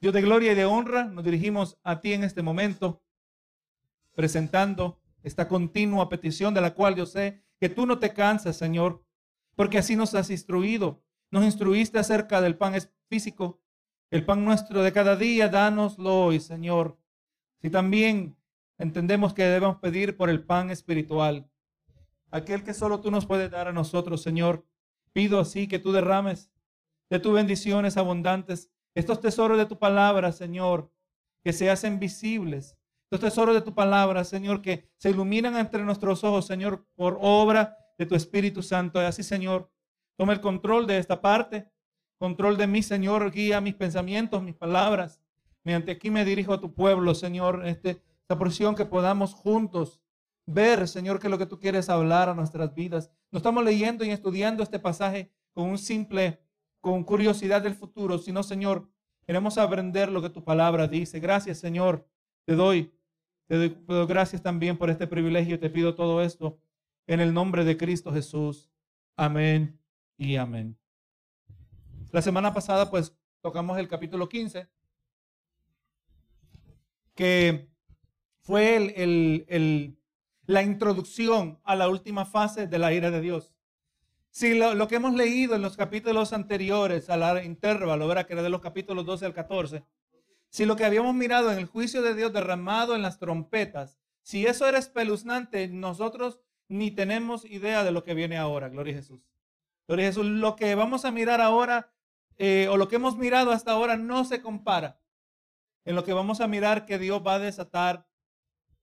Dios de gloria y de honra, nos dirigimos a ti en este momento, presentando esta continua petición de la cual yo sé que tú no te cansas, Señor, porque así nos has instruido. Nos instruiste acerca del pan físico, el pan nuestro de cada día, dánoslo hoy, Señor. Si también entendemos que debemos pedir por el pan espiritual, aquel que solo tú nos puedes dar a nosotros, Señor, pido así que tú derrames de tus bendiciones abundantes estos tesoros de tu palabra, Señor, que se hacen visibles. Estos tesoros de tu palabra, Señor, que se iluminan entre nuestros ojos, Señor, por obra de tu Espíritu Santo. Así, Señor, toma el control de esta parte, control de mí, Señor, guía mis pensamientos, mis palabras. Mediante aquí me dirijo a tu pueblo, Señor, este, esta porción que podamos juntos ver, Señor, que es lo que tú quieres hablar a nuestras vidas. No estamos leyendo y estudiando este pasaje con un simple con curiosidad del futuro, sino, Señor, queremos aprender lo que tu palabra dice. Gracias, Señor. Te doy, te doy, gracias también por este privilegio. Te pido todo esto en el nombre de Cristo Jesús. Amén y amén. La semana pasada, pues, tocamos el capítulo 15, que fue el, el, la introducción a la última fase de la ira de Dios. Si lo, que hemos leído en los capítulos anteriores al intervalo, ¿verdad? que era de los capítulos 12 al 14, si lo que habíamos mirado en el juicio de Dios derramado en las trompetas, si eso era espeluznante, nosotros ni tenemos idea de lo que viene ahora, gloria a Jesús. Gloria a Jesús, lo que vamos a mirar ahora, eh, o lo que hemos mirado hasta ahora, no se compara en lo que vamos a mirar que Dios va a desatar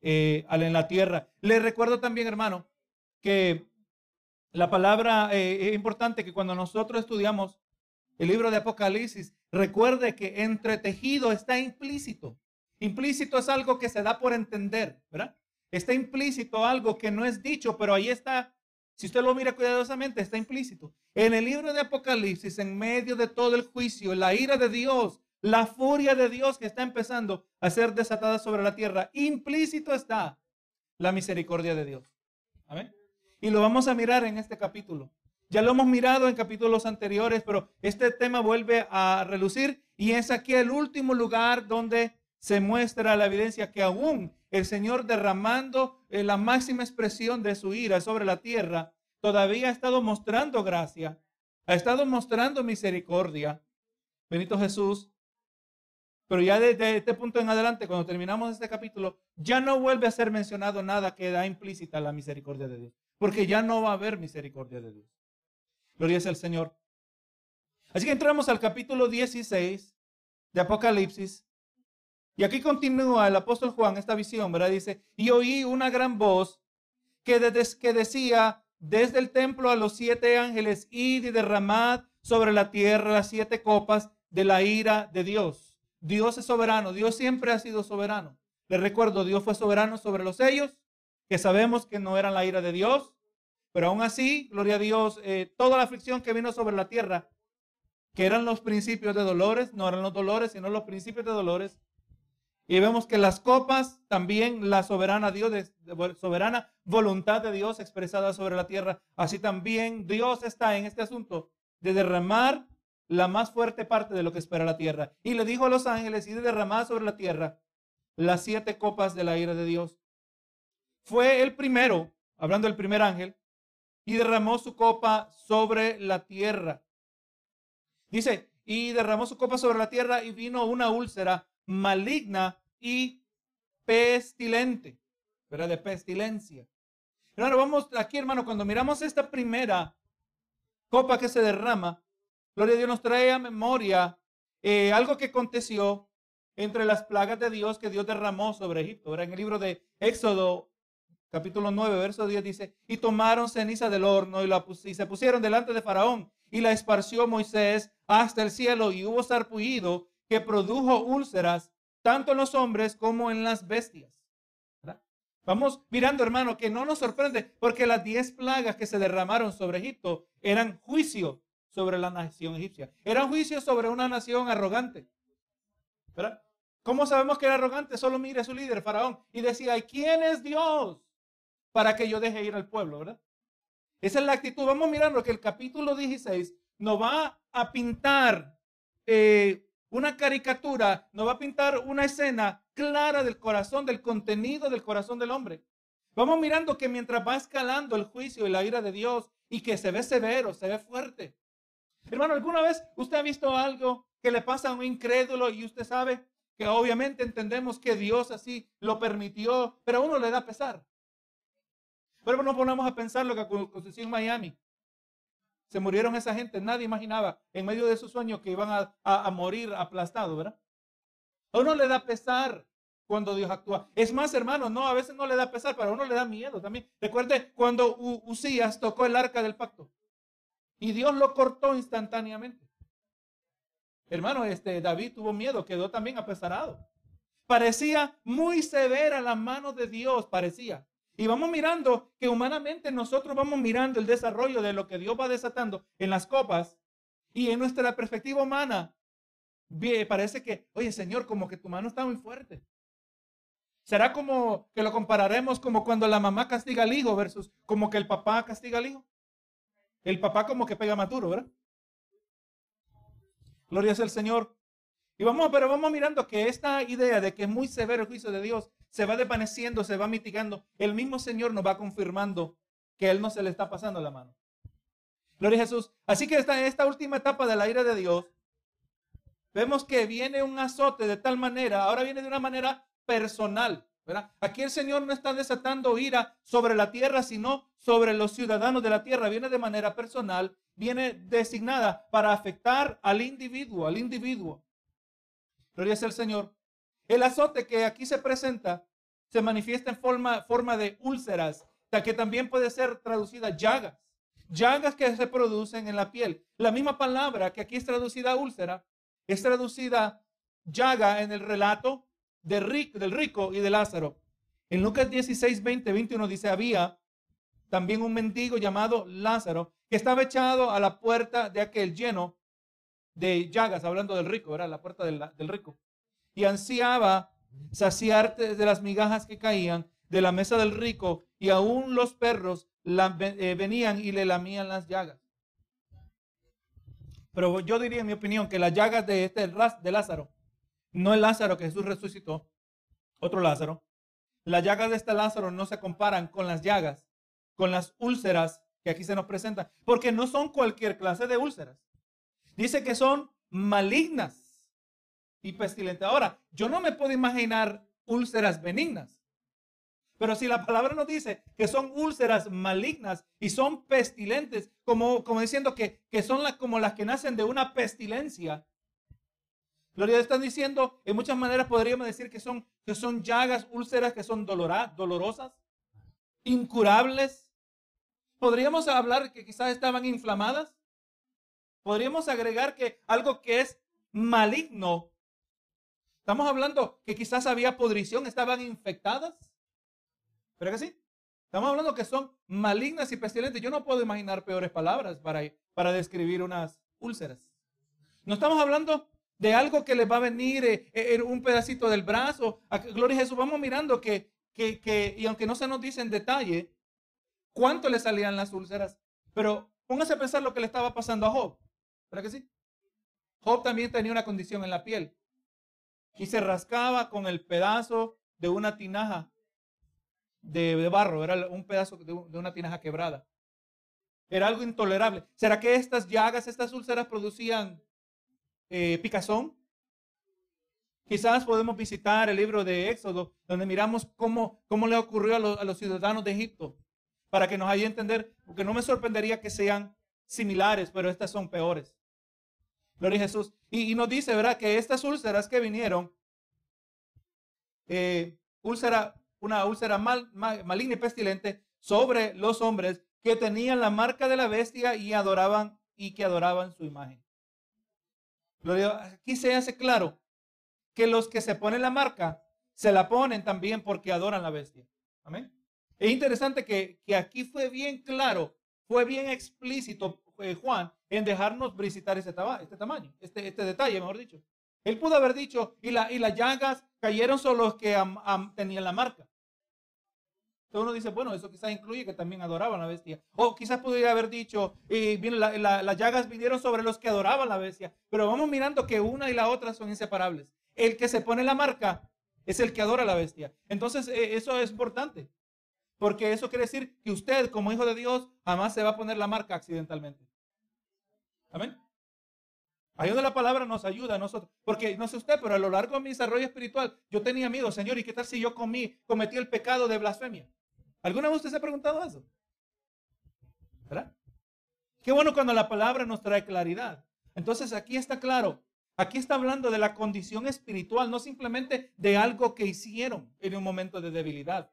eh, en la tierra. Le recuerdo también, hermano, que la palabra eh, es importante que cuando nosotros estudiamos el libro de Apocalipsis, recuerde que entretejido está implícito. Implícito es algo que se da por entender, ¿verdad? Está implícito algo que no es dicho, pero ahí está. Si usted lo mira cuidadosamente, está implícito. En el libro de Apocalipsis, en medio de todo el juicio, la ira de Dios, la furia de Dios que está empezando a ser desatada sobre la tierra, implícito está la misericordia de Dios. Amén. Y lo vamos a mirar en este capítulo. Ya lo hemos mirado en capítulos anteriores, pero este tema vuelve a relucir y es aquí el último lugar donde se muestra la evidencia que aún el Señor derramando eh, la máxima expresión de su ira sobre la tierra, todavía ha estado mostrando gracia, ha estado mostrando misericordia. Benito Jesús. Pero ya desde este punto en adelante, cuando terminamos este capítulo, ya no vuelve a ser mencionado nada que da implícita la misericordia de Dios porque ya no va a haber misericordia de Dios. Gloria el Señor. Así que entramos al capítulo 16 de Apocalipsis. Y aquí continúa el apóstol Juan esta visión, ¿verdad? Dice, y oí una gran voz que, que decía, desde el templo a los siete ángeles, id y derramad sobre la tierra las siete copas de la ira de Dios. Dios es soberano, Dios siempre ha sido soberano. Les recuerdo, Dios fue soberano sobre los sellos, que sabemos que no eran la ira de Dios, pero aún así, gloria a Dios, eh, toda la aflicción que vino sobre la tierra, que eran los principios de dolores, no eran los dolores, sino los principios de dolores. Y vemos que las copas, también la soberana Dios, soberana voluntad de Dios expresada sobre la tierra, así también Dios está en este asunto de derramar la más fuerte parte de lo que espera la tierra. Y le dijo a los ángeles, y de derramar sobre la tierra las siete copas de la ira de Dios fue el primero, hablando del primer ángel, y derramó su copa sobre la tierra. Dice, y derramó su copa sobre la tierra y vino una úlcera maligna y pestilente, ¿verdad? De pestilencia. Hermano, vamos aquí, hermano, cuando miramos esta primera copa que se derrama, Gloria a Dios nos trae a memoria eh, algo que aconteció entre las plagas de Dios que Dios derramó sobre Egipto. ¿verdad? En el libro de Éxodo capítulo 9, verso 10 dice, y tomaron ceniza del horno y, la y se pusieron delante de Faraón y la esparció Moisés hasta el cielo y hubo sarpullido que produjo úlceras tanto en los hombres como en las bestias. Vamos mirando, hermano, que no nos sorprende porque las diez plagas que se derramaron sobre Egipto eran juicio sobre la nación egipcia. Eran juicio sobre una nación arrogante. ¿Cómo sabemos que era arrogante? Solo mire a su líder, Faraón, y decía, ¿quién es Dios? Para que yo deje ir al pueblo, ¿verdad? Esa es la actitud. Vamos mirando que el capítulo 16 nos va a pintar eh, una caricatura, nos va a pintar una escena clara del corazón, del contenido del corazón del hombre. Vamos mirando que mientras va escalando el juicio y la ira de Dios y que se ve severo, se ve fuerte. Hermano, ¿alguna vez usted ha visto algo que le pasa a un incrédulo y usted sabe que obviamente entendemos que Dios así lo permitió, pero a uno le da pesar? Pero no ponemos a pensar lo que aconteció en Miami. Se murieron esa gente, nadie imaginaba en medio de su sueño que iban a, a morir aplastados, ¿verdad? A uno le da pesar cuando Dios actúa. Es más, hermano, no, a veces no le da pesar, pero a uno le da miedo también. Recuerde cuando Usías tocó el arca del pacto y Dios lo cortó instantáneamente. Hermano, este David tuvo miedo, quedó también apesarado. Parecía muy severa la mano de Dios, parecía. Y vamos mirando que humanamente nosotros vamos mirando el desarrollo de lo que Dios va desatando en las copas y en nuestra perspectiva humana. Parece que, oye Señor, como que tu mano está muy fuerte. ¿Será como que lo compararemos como cuando la mamá castiga al hijo versus como que el papá castiga al hijo? El papá como que pega maturo, ¿verdad? Gloria al Señor. Y vamos, pero vamos mirando que esta idea de que es muy severo el juicio de Dios se va desvaneciendo, se va mitigando. El mismo Señor nos va confirmando que Él no se le está pasando la mano. Gloria a Jesús. Así que esta, esta última etapa de la ira de Dios, vemos que viene un azote de tal manera, ahora viene de una manera personal. Aquí el Señor no está desatando ira sobre la tierra, sino sobre los ciudadanos de la tierra. Viene de manera personal, viene designada para afectar al individuo, al individuo. Gloria es el Señor. El azote que aquí se presenta se manifiesta en forma, de úlceras, que también puede ser traducida llagas. Llagas que se producen en la piel. La misma palabra que aquí es traducida úlcera, es traducida llaga en el relato del rico y de Lázaro. En Lucas 16, 20, 21 dice, había también un mendigo llamado Lázaro que estaba echado a la puerta de aquel lleno de llagas, hablando del rico, era la puerta del, rico. Y ansiaba saciarte de las migajas que caían de la mesa del rico y aún los perros eh, venían y le lamían las llagas. Pero yo diría, en mi opinión, que las llagas de este de Lázaro no el Lázaro que Jesús resucitó, otro Lázaro. Las llagas de este Lázaro no se comparan con las llagas, con las úlceras que aquí se nos presentan, porque no son cualquier clase de úlceras. Dice que son malignas y pestilentes. Ahora, yo no me puedo imaginar úlceras benignas. Pero si la palabra nos dice que son úlceras malignas y son pestilentes, como, como diciendo que, que son las, como las que nacen de una pestilencia, Gloria, están diciendo, en muchas maneras podríamos decir que son, que son llagas, úlceras que son dolorosas, incurables. Podríamos hablar que quizás estaban inflamadas. Podríamos agregar que algo que es maligno. Estamos hablando que quizás había podrición, estaban infectadas. ¿Pero que sí? Estamos hablando que son malignas y pestilentes. Yo no puedo imaginar peores palabras para, para describir unas úlceras. No estamos hablando de algo que les va a venir en eh, un pedacito del brazo. Gloria a Jesús, vamos mirando que, que, y aunque no se nos dice en detalle cuánto le salían las úlceras, pero póngase a pensar lo que le estaba pasando a Job. ¿Verdad que sí? Job también tenía una condición en la piel y se rascaba con el pedazo de una tinaja de, barro, era un pedazo de, una tinaja quebrada. Era algo intolerable. ¿Será que estas llagas, estas úlceras producían eh, picazón. Quizás podemos visitar el libro de Éxodo, donde miramos cómo, cómo le ocurrió a, los ciudadanos de Egipto, para que nos haya entender, porque no me sorprendería que sean similares, pero estas son peores. Gloria a Jesús. Y, nos dice, ¿verdad? Que estas úlceras que vinieron, eh, una úlcera mal, maligna y pestilente sobre los hombres que tenían la marca de la bestia y adoraban y que adoraban su imagen aquí se hace claro que los que se ponen la marca se la ponen también porque adoran la bestia. Amén. Es interesante que, aquí fue bien claro, fue bien explícito eh, Juan en dejarnos visitar ese este tamaño, este, este detalle, mejor dicho. Él pudo haber dicho, y, la, y las llagas cayeron sobre los que tenían la marca. Entonces uno dice, bueno, eso quizás incluye que también adoraban la bestia. O quizás podría haber dicho, y bien, las llagas vinieron sobre los que adoraban la bestia. Pero vamos mirando que una y la otra son inseparables. El que se pone la marca es el que adora la bestia. Entonces eh, eso es importante. Porque eso quiere decir que usted, como hijo de Dios, jamás se va a poner la marca accidentalmente. Amén. Ahí donde la palabra nos ayuda a nosotros. Porque no sé usted, pero a lo largo de mi desarrollo espiritual, yo tenía miedo, Señor, ¿y qué tal si yo comí, cometí el pecado de blasfemia? ¿Alguna vez usted se ha preguntado eso? ¿Verdad? Qué bueno cuando la palabra nos trae claridad. Entonces aquí está claro. Aquí está hablando de la condición espiritual, no simplemente de algo que hicieron en un momento de debilidad.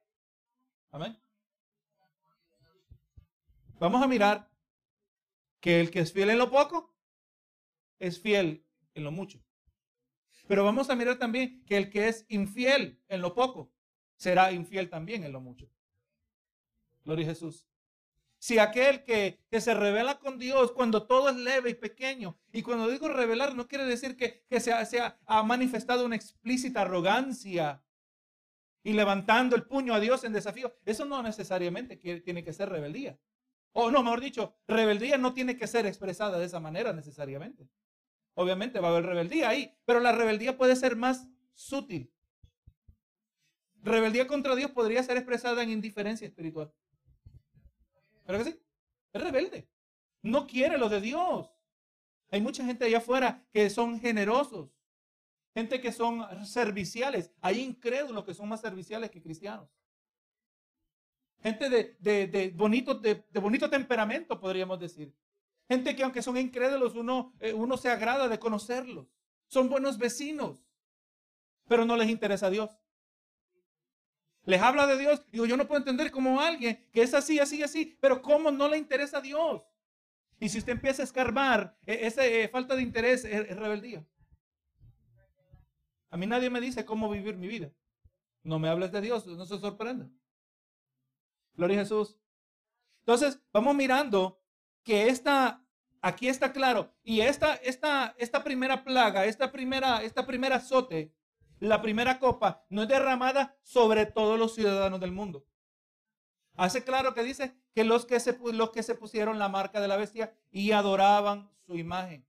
Amén. Vamos a mirar que el que es fiel en lo poco, es fiel en lo mucho. Pero vamos a mirar también que el que es infiel en lo poco, será infiel también en lo mucho. Gloria a Jesús. Si aquel que, se revela con Dios cuando todo es leve y pequeño, y cuando digo revelar no quiere decir que, que se, ha manifestado una explícita arrogancia y levantando el puño a Dios en desafío, eso no necesariamente tiene que ser rebeldía. O no, mejor dicho, rebeldía no tiene que ser expresada de esa manera necesariamente. Obviamente va a haber rebeldía ahí, pero la rebeldía puede ser más sutil. Rebeldía contra Dios podría ser expresada en indiferencia espiritual. ¿Pero que sí? Es rebelde. No quiere lo de Dios. Hay mucha gente allá afuera que son generosos. Gente que son serviciales. Hay incrédulos que son más serviciales que cristianos. Gente de, bonito, de bonito temperamento, podríamos decir. Gente que aunque son incrédulos, uno, eh, uno se agrada de conocerlos. Son buenos vecinos, pero no les interesa a Dios. Les habla de Dios. Digo, yo no puedo entender como alguien que es así, así, así, pero cómo no le interesa a Dios. Y si usted empieza a escarbar, e, esa eh, falta de interés es, rebeldía. A mí nadie me dice cómo vivir mi vida. No me hables de Dios, no se sorprenda. Gloria a Jesús. Entonces, vamos mirando que esta Aquí está claro. Y esta, esta, esta primera plaga, esta primera, esta primera azote, la primera copa, no es derramada sobre todos los ciudadanos del mundo. Hace claro que dice que los que se, los que se pusieron la marca de la bestia y adoraban su imagen.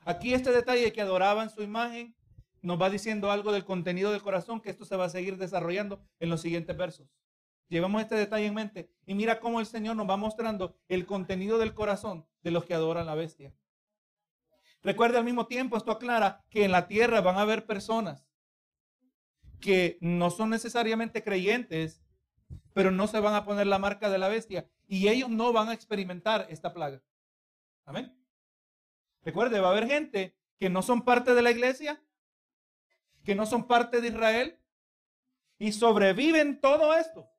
Aquí este detalle que adoraban su imagen nos va diciendo algo del contenido del corazón, que esto se va a seguir desarrollando en los siguientes versos. Llevamos este detalle en mente y mira cómo el Señor nos va mostrando el contenido del corazón de los que adoran la bestia. Recuerde al mismo tiempo, esto aclara que en la tierra van a haber personas que no son necesariamente creyentes, pero no se van a poner la marca de la bestia y ellos no van a experimentar esta plaga. Amén. Recuerde, va a haber gente que no son parte de la iglesia, que no son parte de Israel y sobreviven todo esto.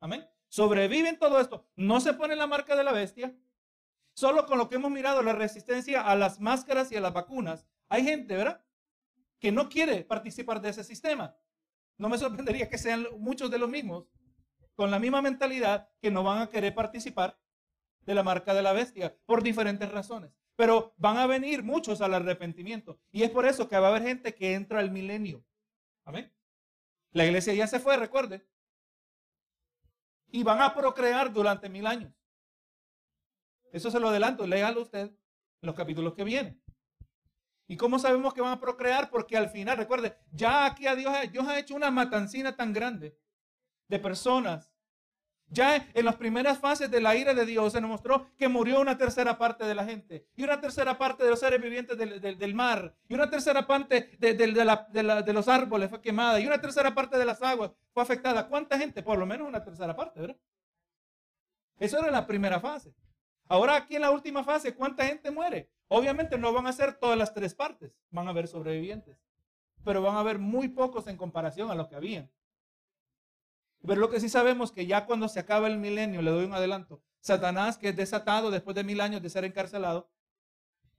Amén. Sobreviven todo esto. No se pone la marca de la bestia. Solo con lo que hemos mirado, la resistencia a las máscaras y a las vacunas. Hay gente, ¿verdad? Que no quiere participar de ese sistema. No me sorprendería que sean muchos de los mismos, con la misma mentalidad, que no van a querer participar de la marca de la bestia por diferentes razones. Pero van a venir muchos al arrepentimiento. Y es por eso que va a haber gente que entra al milenio. Amén. La iglesia ya se fue, recuerde y van a procrear durante mil años. Eso se lo adelanto, léalo usted en los capítulos que vienen. ¿Y cómo sabemos que van a procrear? Porque al final, recuerde, ya aquí a Dios, Dios ha hecho una matancina tan grande de personas ya en las primeras fases de la ira de Dios se nos mostró que murió una tercera parte de la gente, y una tercera parte de los seres vivientes del, mar, y una tercera parte de, los árboles fue quemada, y una tercera parte de las aguas fue afectada. ¿Cuánta gente? Por lo menos una tercera parte, ¿verdad? Eso era la primera fase. Ahora aquí en la última fase, ¿cuánta gente muere? Obviamente no van a ser todas las tres partes, van a haber sobrevivientes, pero van a haber muy pocos en comparación a los que habían. Pero lo que sí sabemos que ya cuando se acaba el milenio, le doy un adelanto, Satanás, que es desatado después de mil años de ser encarcelado,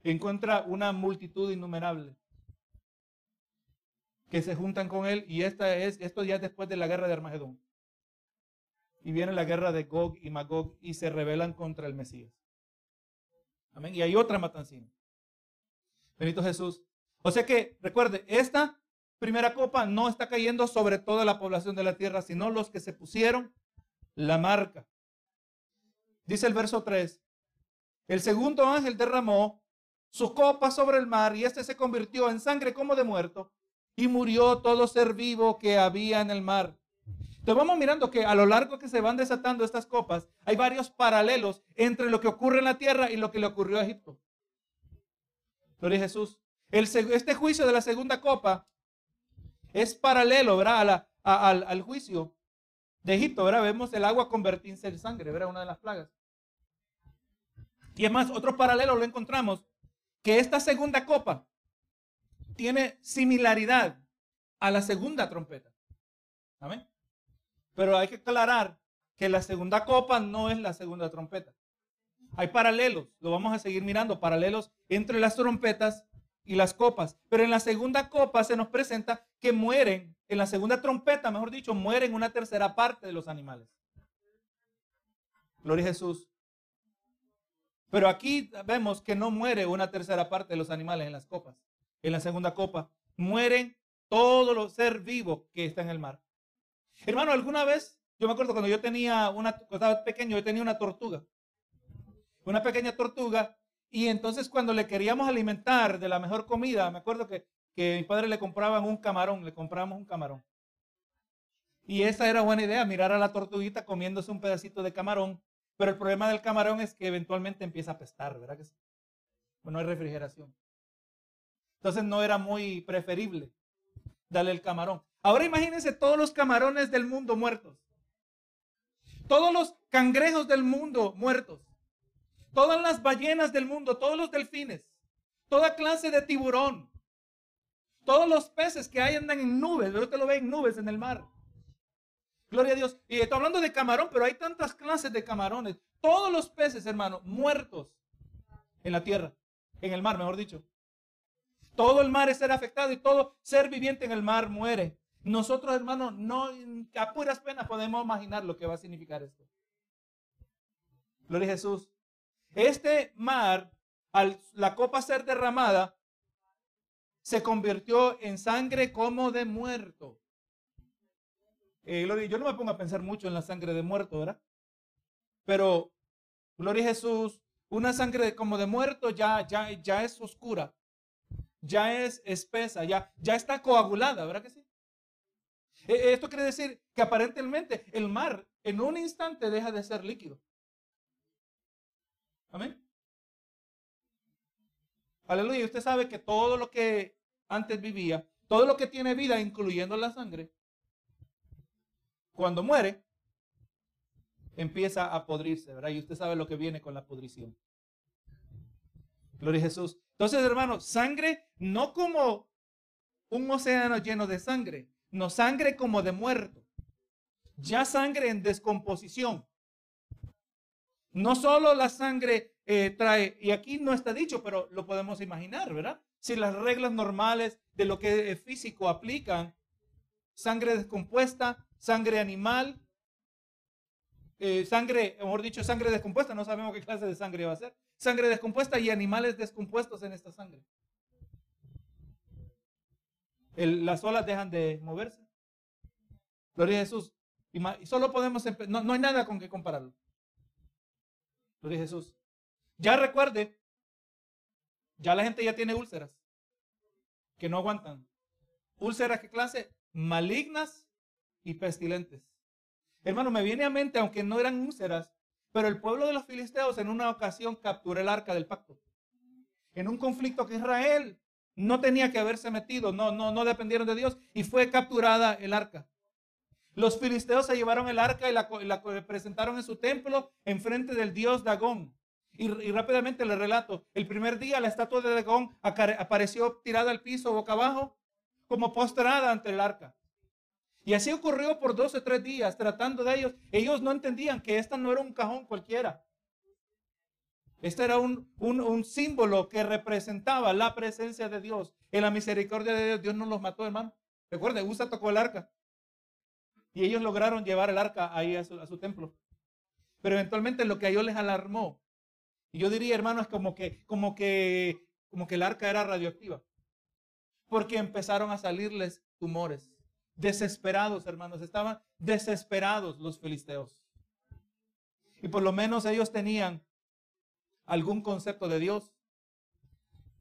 encuentra una multitud innumerable que se juntan con él y esta es, esto ya es después de la guerra de Armagedón. Y viene la guerra de Gog y Magog y se rebelan contra el Mesías. Amén. Y hay otra matancina. Benito Jesús. O sea que, recuerde, esta primera copa no está cayendo sobre toda la población de la tierra, sino los que se pusieron la marca. Dice el verso 3. El segundo ángel derramó su copa sobre el mar y este se convirtió en sangre como de muerto y murió todo ser vivo que había en el mar. Entonces vamos mirando que a lo largo que se van desatando estas copas, hay varios paralelos entre lo que ocurre en la tierra y lo que le ocurrió a Egipto. Gloria a Jesús. este juicio de la segunda copa es paralelo, ¿verdad? al, juicio de Egipto, ¿verdad? Vemos el agua convertirse en sangre, ¿verdad? Una de las plagas. Y es más, otro paralelo lo encontramos, que esta segunda copa tiene similaridad a la segunda trompeta. Amén. Pero hay que aclarar que la segunda copa no es la segunda trompeta. Hay paralelos, lo vamos a seguir mirando, paralelos entre las trompetas y las copas. Pero en la segunda copa se nos presenta que mueren, en la segunda trompeta, mejor dicho, mueren una tercera parte de los animales. Gloria a Jesús. Pero aquí vemos que no muere una tercera parte de los animales en las copas. En la segunda copa mueren todos los seres vivos que están en el mar. Hermano, alguna vez, yo me acuerdo cuando yo tenía una, cuando estaba pequeño, yo tenía una tortuga. Una pequeña tortuga. Y entonces cuando le queríamos alimentar de la mejor comida, me acuerdo que, que mi padre le compraban un camarón, le compramos un camarón. Y esa era buena idea, mirar a la tortuguita comiéndose un pedacito de camarón. Pero el problema del camarón es que eventualmente empieza a apestar, ¿verdad que sí? Bueno, hay refrigeración. Entonces no era muy preferible darle el camarón. Ahora imagínense todos los camarones del mundo muertos. Todos los cangrejos del mundo muertos. Todas las ballenas del mundo, todos los delfines. Toda clase de tiburón. Todos los peces que hay andan en nubes. Usted lo ve en nubes en el mar. Gloria a Dios. Y estoy hablando de camarón, pero hay tantas clases de camarones. Todos los peces, hermano, muertos en la tierra, en el mar, mejor dicho. Todo el mar es ser afectado y todo ser viviente en el mar muere. Nosotros, hermanos, no a puras penas podemos imaginar lo que va a significar esto. Gloria a Jesús. Este mar, al la copa ser derramada, se convirtió en sangre como de muerto. Eh, gloria, yo no me pongo a pensar mucho en la sangre de muerto, ¿verdad? Pero, gloria Jesús, una sangre como de muerto ya, ya, ya es oscura, ya es espesa, ya, ya está coagulada, ¿verdad que sí? E, esto quiere decir que aparentemente el mar en un instante deja de ser líquido. Amén. Aleluya. Usted sabe que todo lo que antes vivía, todo lo que tiene vida, incluyendo la sangre, cuando muere, empieza a podrirse, ¿verdad? Y usted sabe lo que viene con la podrición. Gloria a Jesús. Entonces, hermanos, sangre no como un océano lleno de sangre, no sangre como de muerto, ya sangre en descomposición. No solo la sangre eh, trae, y aquí no está dicho, pero lo podemos imaginar, ¿verdad? Si las reglas normales de lo que es físico aplican, sangre descompuesta, sangre animal, eh, sangre, mejor dicho, sangre descompuesta, no sabemos qué clase de sangre va a ser, sangre descompuesta y animales descompuestos en esta sangre las olas dejan de moverse. Gloria a Jesús. Y, solo podemos, no, no hay nada con que compararlo. Gloria a Jesús. Ya recuerde, ya la gente ya tiene úlceras que no aguantan. Úlceras, ¿qué clase? Malignas y pestilentes. Hermano, me viene a mente, aunque no eran úlceras, pero el pueblo de los filisteos en una ocasión capturó el arca del pacto. En un conflicto que Israel no tenía que haberse metido, no, no, no dependieron de Dios y fue capturada el arca. Los filisteos se llevaron el arca y la, presentaron en su templo en frente del dios Dagón. Y, rápidamente le relato, el primer día la estatua de Dagón apareció tirada al piso boca abajo, como postrada ante el arca. Y así ocurrió por dos o tres días tratando de ellos. Ellos no entendían que esta no era un cajón cualquiera. Este era un, un, símbolo que representaba la presencia de Dios. En la misericordia de Dios, Dios no los mató, hermano. Recuerde, Usa tocó el arca. Y ellos lograron llevar el arca ahí a su, templo. Pero eventualmente lo que a ellos les alarmó. Y yo diría, hermano, es como que, como que, como que el arca era radioactiva. porque empezaron a salirles tumores. Desesperados, hermanos, estaban desesperados los filisteos. Y por lo menos ellos tenían algún concepto de Dios.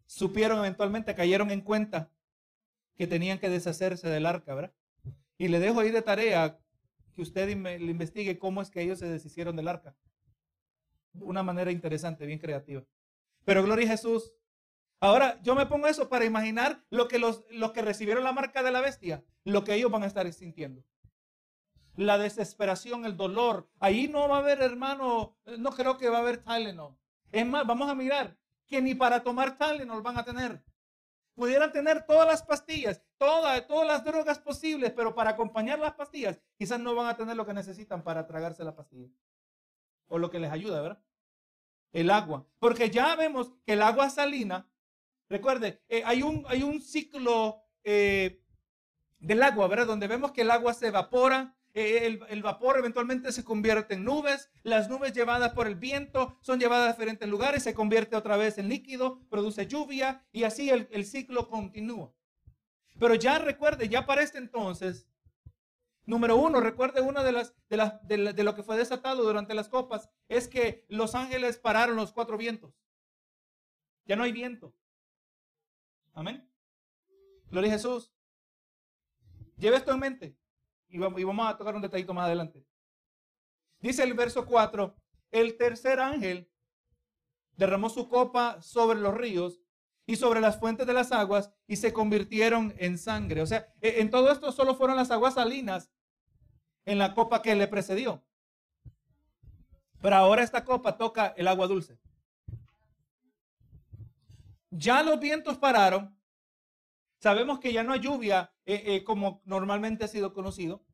Supieron eventualmente, cayeron en cuenta que tenían que deshacerse del arca, ¿verdad? Y le dejo ahí de tarea que usted le investigue cómo es que ellos se deshicieron del arca. Una manera interesante, bien creativa. Pero gloria a Jesús. Ahora yo me pongo eso para imaginar lo que los, que recibieron la marca de la bestia, lo que ellos van a estar sintiendo. La desesperación, el dolor. Ahí no va a haber, hermano, no creo que va a haber Tylenol. Es más, vamos a mirar que ni para tomar Tylenol van a tener. Pudieran tener todas las pastillas, todas, todas las drogas posibles, pero para acompañar las pastillas, quizás no van a tener lo que necesitan para tragarse la pastilla. O lo que les ayuda, ¿verdad? El agua. Porque ya vemos que el agua salina, recuerde, eh, hay, un, hay un ciclo eh, del agua, ¿verdad? Donde vemos que el agua se evapora, eh, el, vapor eventualmente se convierte en nubes, las nubes llevadas por el viento son llevadas a diferentes lugares, se convierte otra vez en líquido, produce lluvia y así el, ciclo continúa. Pero ya recuerde, ya para este entonces, número uno, recuerde una de las, de, las, de, lo que fue desatado durante las copas, es que los ángeles pararon los cuatro vientos. Ya no hay viento. Amén. Gloria a Jesús. Lleve esto en mente. Y vamos a tocar un detallito más adelante. Dice el verso 4, el tercer ángel derramó su copa sobre los ríos y sobre las fuentes de las aguas y se convirtieron en sangre. O sea, e, en todo esto solo fueron las aguas salinas en la copa que le precedió. Pero ahora esta copa toca el agua dulce. Ya los vientos pararon. Sabemos que ya no hay lluvia eh, eh, como normalmente ha sido conocido,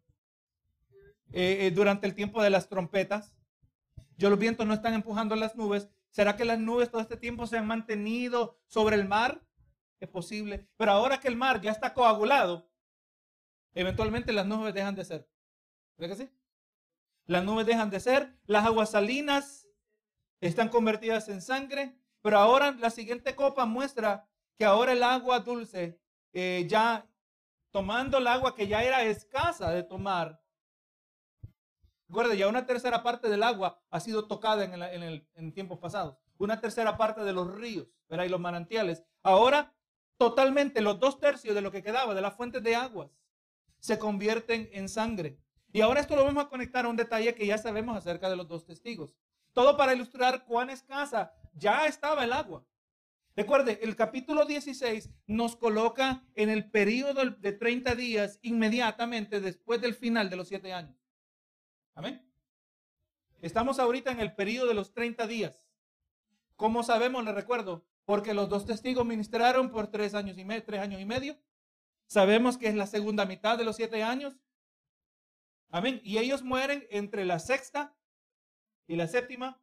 eh, durante el tiempo de las trompetas. Yo los vientos no están empujando las nubes. ¿Será que las nubes todo este tiempo se han mantenido sobre el mar? Es posible. Pero ahora que el mar ya está coagulado, eventualmente las nubes dejan de ser. ¿Verdad que sí? Las nubes dejan de ser, las aguas salinas están convertidas en sangre, pero ahora la siguiente copa muestra que ahora el agua dulce ya tomando el agua que ya era escasa de tomar. Recuerda, ya una tercera parte del agua ha sido tocada en, tiempos pasados. Una tercera parte de los ríos, ¿verdad? Y los manantiales. Ahora, totalmente, los dos tercios de lo que quedaba de las fuentes de aguas se convierten en sangre. Y ahora esto lo vamos a conectar a un detalle que ya sabemos acerca de los dos testigos. Todo para ilustrar cuán escasa ya estaba el agua. Recuerde, el capítulo 16 nos coloca en el periodo de 30 días inmediatamente después del final de los siete años. Amén. Estamos ahorita en el periodo de los 30 días. ¿Cómo sabemos? Le recuerdo, porque los dos testigos ministraron por tres años y medio, tres años y medio. Sabemos que es la segunda mitad de los siete años. Amén. Y ellos mueren entre la sexta y la séptima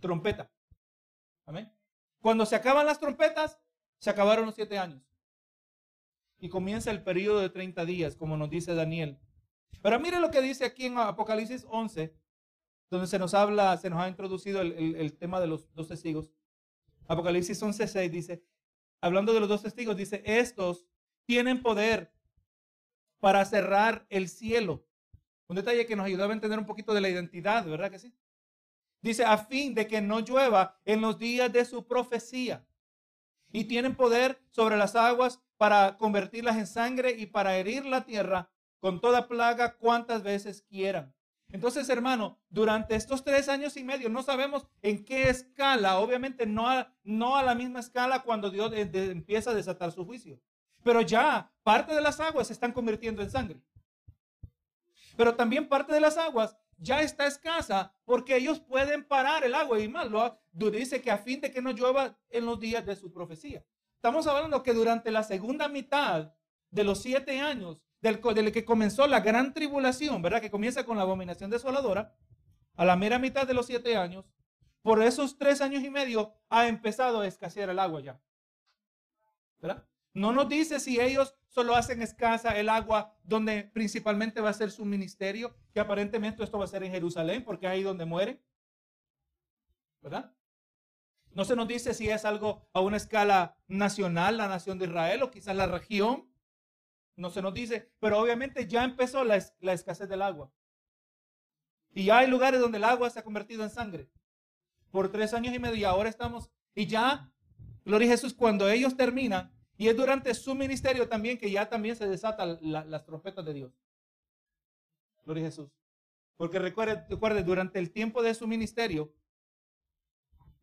trompeta. Amén. Cuando se acaban las trompetas, se acabaron los siete años. Y comienza el periodo de 30 días, como nos dice Daniel. Pero mire lo que dice aquí en Apocalipsis 11, donde se nos habla, se nos ha introducido el, tema de los dos testigos. Apocalipsis 11, 6 dice, hablando de los dos testigos, dice, estos tienen poder para cerrar el cielo. Un detalle que nos ayudaba a entender un poquito de la identidad, ¿verdad que sí? Dice, a fin de que no llueva en los días de su profecía. Y tienen poder sobre las aguas para convertirlas en sangre y para herir la tierra con toda plaga cuantas veces quieran. Entonces, hermano, durante estos tres años y medio no sabemos en qué escala, obviamente no a, la misma escala cuando Dios empieza a desatar su juicio, pero ya parte de las aguas se están convirtiendo en sangre. Pero también parte de las aguas ya está escasa porque ellos pueden parar el agua y más lo dice que a fin de que no llueva en los días de su profecía. Estamos hablando que durante la segunda mitad de los siete años del, que comenzó la gran tribulación, ¿verdad? Que comienza con la abominación desoladora, a la mera mitad de los siete años, por esos tres años y medio ha empezado a escasear el agua ya. ¿Verdad? No nos dice si ellos solo hacen escasa el agua donde principalmente va a ser su ministerio, que aparentemente esto va a ser en Jerusalén, porque es ahí donde mueren. ¿Verdad? No se nos dice si es algo a una escala nacional, la nación de Israel o quizás la región. No se nos dice, pero obviamente ya empezó la, la escasez del agua. Y ya hay lugares donde el agua se ha convertido en sangre. Por tres años y medio y ahora estamos, y ya, gloria Jesús, cuando ellos terminan, y es durante su ministerio también que ya también se desatan las trompetas de Dios. Gloria Jesús. Porque recuerde, recuerde, durante el tiempo de su ministerio,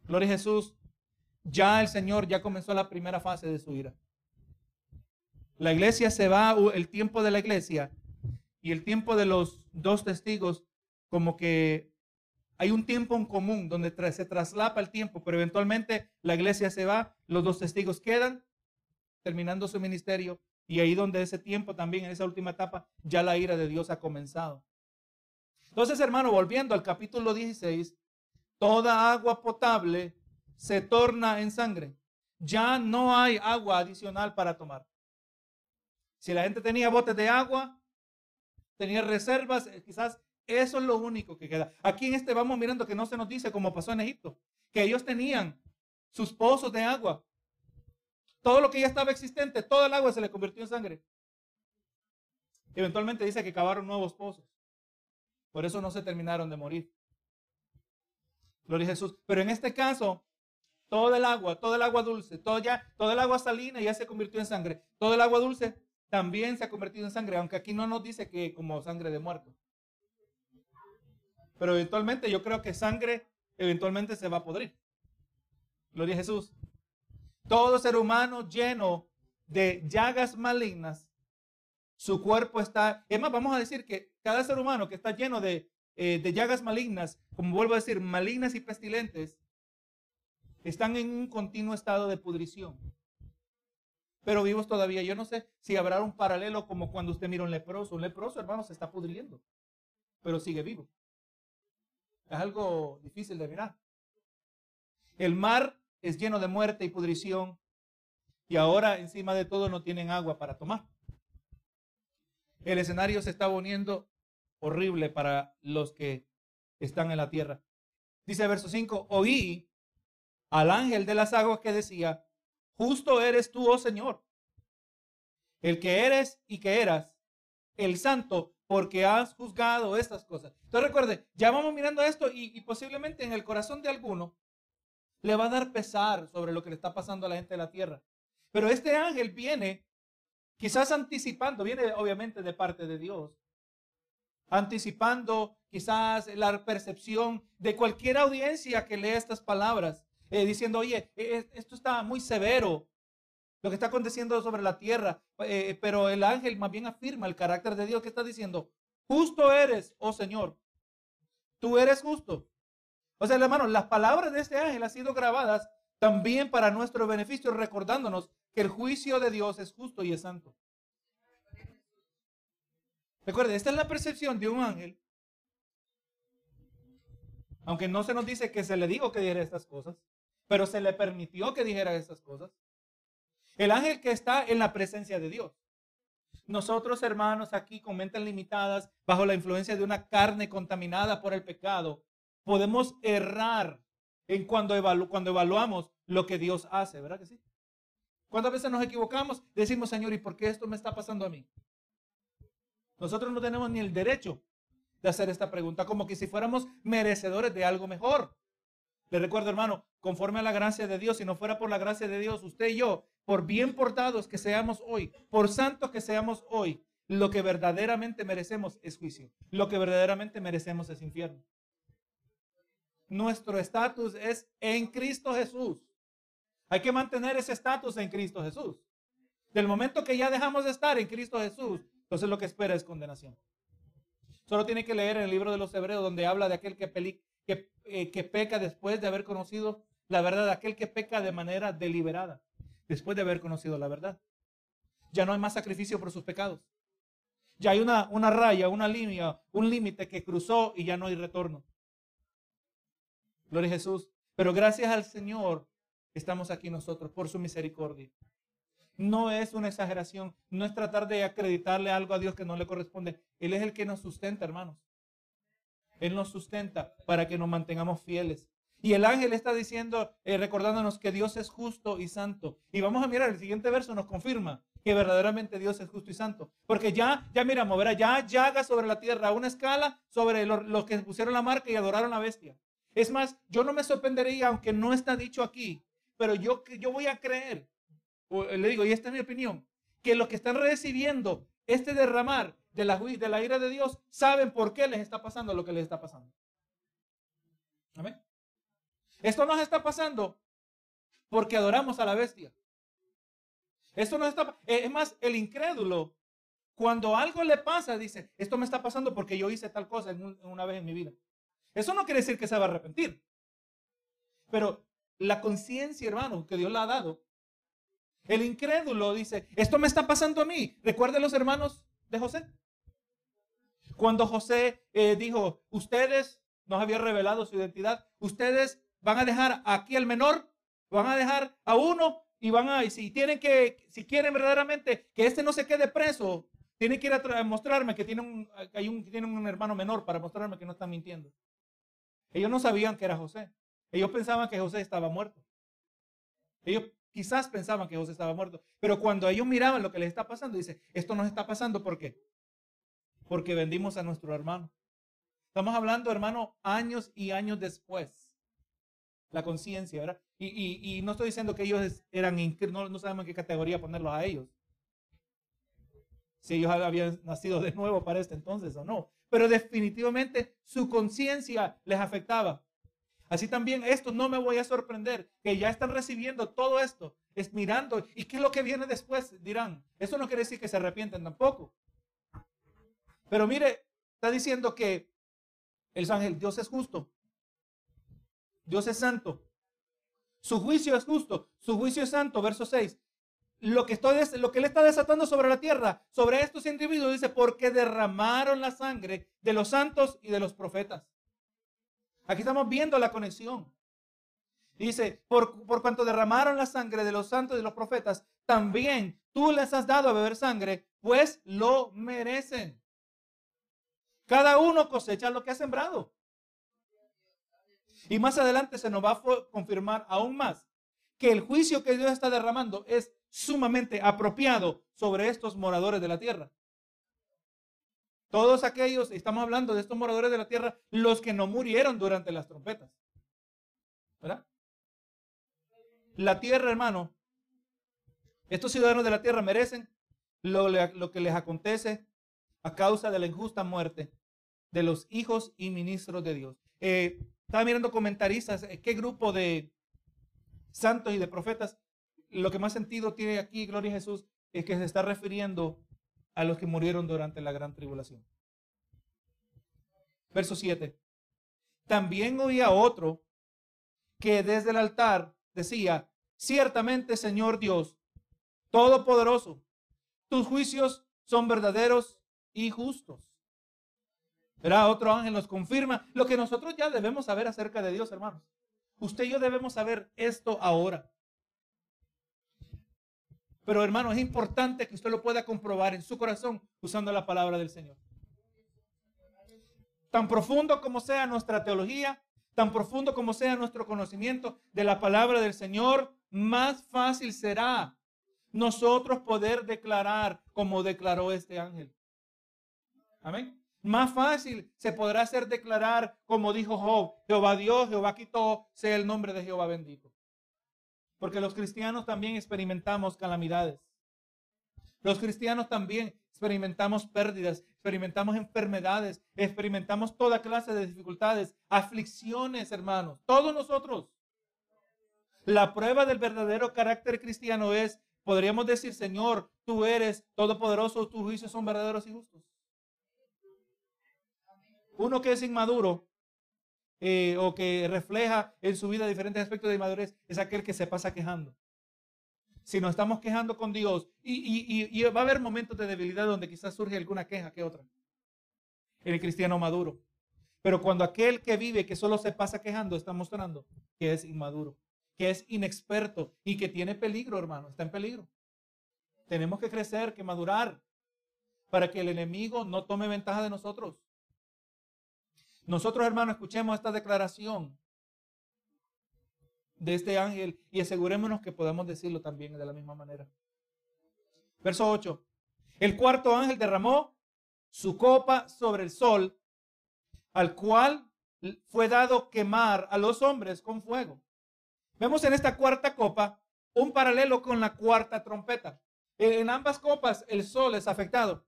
Gloria Jesús, ya el Señor ya comenzó la primera fase de su ira. La iglesia se va, el tiempo de la iglesia y el tiempo de los dos testigos, como que hay un tiempo en común donde se traslapa el tiempo, pero eventualmente la iglesia se va, los dos testigos quedan terminando su ministerio y ahí donde ese tiempo también, en esa última etapa, ya la ira de Dios ha comenzado. Entonces, hermano, volviendo al capítulo 16, toda agua potable se torna en sangre. Ya no hay agua adicional para tomar. Si la gente tenía botes de agua, tenía reservas, eh, quizás eso es lo único que queda. Aquí en este vamos mirando que no se nos dice como pasó en Egipto, que ellos tenían sus pozos de agua. Todo lo que ya estaba existente, todo el agua se le convirtió en sangre. Eventualmente dice que cavaron nuevos pozos. Por eso no se terminaron de morir. Gloria a Jesús. Pero en este caso, todo el agua, todo el agua dulce, todo ya, todo el agua salina ya se convirtió en sangre. Todo el agua dulce también se ha convertido en sangre, aunque aquí no nos dice que como sangre de muerto. Pero eventualmente yo creo que sangre eventualmente se va a podrir. Gloria a Jesús. Todo ser humano lleno de llagas malignas, su cuerpo está, es más, vamos a decir que cada ser humano que está lleno de eh, de llagas malignas, como vuelvo a decir, malignas y pestilentes, están en un continuo estado de pudrición. Pero vivos todavía. Yo no sé si habrá un paralelo como cuando usted mira un leproso. Un leproso, hermano, se está pudriendo, pero sigue vivo. Es algo difícil de mirar. El mar es lleno de muerte y pudrición y ahora encima de todo no tienen agua para tomar. El escenario se está poniendo horrible para los que están en la tierra. Dice verso 5, oí al ángel de las aguas que decía, justo eres tú, oh Señor, el que eres y que eras, el santo, porque has juzgado estas cosas. Entonces recuerde, ya vamos mirando esto y, y posiblemente en el corazón de alguno le va a dar pesar sobre lo que le está pasando a la gente de la tierra. Pero este ángel viene quizás anticipando, viene obviamente de parte de Dios, anticipando quizás la percepción de cualquier audiencia que lea estas palabras, eh, diciendo, oye, e, e, esto está muy severo, lo que está aconteciendo sobre la tierra, eh, pero el ángel más bien afirma el carácter de Dios que está diciendo, justo eres, oh Señor, tú eres justo. O sea, hermano, las palabras de este ángel han sido grabadas también para nuestro beneficio, recordándonos que el juicio de Dios es justo y es santo. Recuerde, esta es la percepción de un ángel. Aunque no se nos dice que se le dijo que dijera estas cosas, pero se le permitió que dijera estas cosas. El ángel que está en la presencia de Dios. Nosotros, hermanos, aquí con mentes limitadas, bajo la influencia de una carne contaminada por el pecado, podemos errar en cuando, cuando evaluamos lo que Dios hace, ¿verdad que sí? ¿Cuántas veces nos equivocamos? Decimos, Señor, ¿y por qué esto me está pasando a mí? Nosotros no tenemos ni el derecho de hacer esta pregunta, como que si fuéramos merecedores de algo mejor. Le recuerdo, hermano, conforme a la gracia de Dios, si no fuera por la gracia de Dios, usted y yo, por bien portados que seamos hoy, por santos que seamos hoy, lo que verdaderamente merecemos es juicio. Lo que verdaderamente merecemos es infierno. Nuestro estatus es en Cristo Jesús. Hay que mantener ese estatus en Cristo Jesús. Del momento que ya dejamos de estar en Cristo Jesús, entonces lo que espera es condenación. Solo tiene que leer en el libro de los Hebreos donde habla de aquel que, que, eh, que peca después de haber conocido la verdad, aquel que peca de manera deliberada, después de haber conocido la verdad. Ya no hay más sacrificio por sus pecados. Ya hay una, una raya, una línea, un límite que cruzó y ya no hay retorno. Gloria a Jesús. Pero gracias al Señor estamos aquí nosotros por su misericordia no es una exageración, no es tratar de acreditarle algo a Dios que no le corresponde. Él es el que nos sustenta, hermanos. Él nos sustenta para que nos mantengamos fieles. Y el ángel está diciendo, eh, recordándonos que Dios es justo y santo. Y vamos a mirar, el siguiente verso nos confirma que verdaderamente Dios es justo y santo. Porque ya, ya miramos, verá, ya llaga sobre la tierra, una escala sobre los, que pusieron la marca y adoraron a la bestia. Es más, yo no me sorprendería, aunque no está dicho aquí, pero yo, yo voy a creer, le digo, y esta es mi opinión, que los que están recibiendo este derramar de la, ira de Dios saben por qué les está pasando lo que les está pasando. Amén. Esto nos está pasando porque adoramos a la bestia. Esto no está, eh, es más, el incrédulo, cuando algo le pasa, dice, esto me está pasando porque yo hice tal cosa una vez en mi vida. Eso no quiere decir que se va a arrepentir. Pero la conciencia, hermano, que Dios le ha dado, el incrédulo dice, esto me está pasando a mí. Recuerden los hermanos de José. Cuando José eh, dijo, ustedes nos había revelado su identidad, ustedes van a dejar aquí al menor, van a dejar a uno y van a, y si tienen que, si quieren verdaderamente que este no se quede preso, tienen que ir a mostrarme que tienen un, hermano menor para mostrarme que no están mintiendo. Ellos no sabían que era José. Ellos pensaban que José estaba muerto. Ellos quizás pensaban que José estaba muerto. Pero cuando ellos miraban lo que les está pasando, dice, esto nos está pasando ¿por qué? Porque vendimos a nuestro hermano. Estamos hablando, hermano, años y años después. La conciencia, ¿verdad? Y, no estoy diciendo que ellos eran, no, no sabemos en qué categoría ponerlos a ellos. Si ellos habían nacido de nuevo para este entonces o no. Pero definitivamente su conciencia les afectaba. Así también esto no me voy a sorprender, que ya están recibiendo todo esto, es mirando, ¿y qué es lo que viene después? Dirán, eso no quiere decir que se arrepienten tampoco. Pero mire, está diciendo que el ángel, Dios es justo, Dios es santo, su juicio es justo, su juicio es santo, verso 6. Lo que, estoy, lo que él está desatando sobre la tierra, sobre estos individuos, dice, porque derramaron la sangre de los santos y de los profetas. Aquí estamos viendo la conexión. Dice, por, por cuanto derramaron la sangre de los santos y de los profetas, también tú les has dado a beber sangre, pues lo merecen. Cada uno cosecha lo que ha sembrado. Y más adelante se nos va a confirmar aún más que el juicio que Dios está derramando es sumamente apropiado sobre estos moradores de la tierra. Todos aquellos, estamos hablando de estos moradores de la tierra, los que no murieron durante las trompetas. ¿Verdad? La tierra, hermano, estos ciudadanos de la tierra merecen lo, lo que les acontece a causa de la injusta muerte de los hijos y ministros de Dios. Eh, estaba mirando comentaristas, eh, qué grupo de santos y de profetas, lo que más sentido tiene aquí, Gloria a Jesús, es que se está refiriendo a los que murieron durante la gran tribulación. Verso 7. También oía otro que desde el altar decía, ciertamente Señor Dios, Todopoderoso, tus juicios son verdaderos y justos. Verá, otro ángel nos confirma lo que nosotros ya debemos saber acerca de Dios, hermanos. Usted y yo debemos saber esto ahora. Pero hermano, es importante que usted lo pueda comprobar en su corazón usando la palabra del Señor. Tan profundo como sea nuestra teología, tan profundo como sea nuestro conocimiento de la palabra del Señor, más fácil será nosotros poder declarar como declaró este ángel. Amén. Más fácil se podrá hacer declarar, como dijo Job, Jehová Dios, Jehová quitó, sea el nombre de Jehová bendito. Porque los cristianos también experimentamos calamidades. Los cristianos también experimentamos pérdidas, experimentamos enfermedades, experimentamos toda clase de dificultades, aflicciones, hermanos. Todos nosotros. La prueba del verdadero carácter cristiano es, podríamos decir, Señor, tú eres todopoderoso, tus juicios son verdaderos y justos. Uno que es inmaduro eh, o que refleja en su vida diferentes aspectos de inmadurez es aquel que se pasa quejando. Si nos estamos quejando con Dios y, va a haber momentos de debilidad donde quizás surge alguna queja que otra. En el cristiano maduro. Pero cuando aquel que vive, que solo se pasa quejando, está mostrando que es inmaduro, que es inexperto y que tiene peligro, hermano, está en peligro. Tenemos que crecer, que madurar, para que el enemigo no tome ventaja de nosotros. Nosotros, hermanos, escuchemos esta declaración. de este ángel y asegurémonos que podamos decirlo también de la misma manera. Verso 8. El cuarto ángel derramó su copa sobre el sol, al cual fue dado quemar a los hombres con fuego. Vemos en esta cuarta copa un paralelo con la cuarta trompeta. En ambas copas el sol es afectado.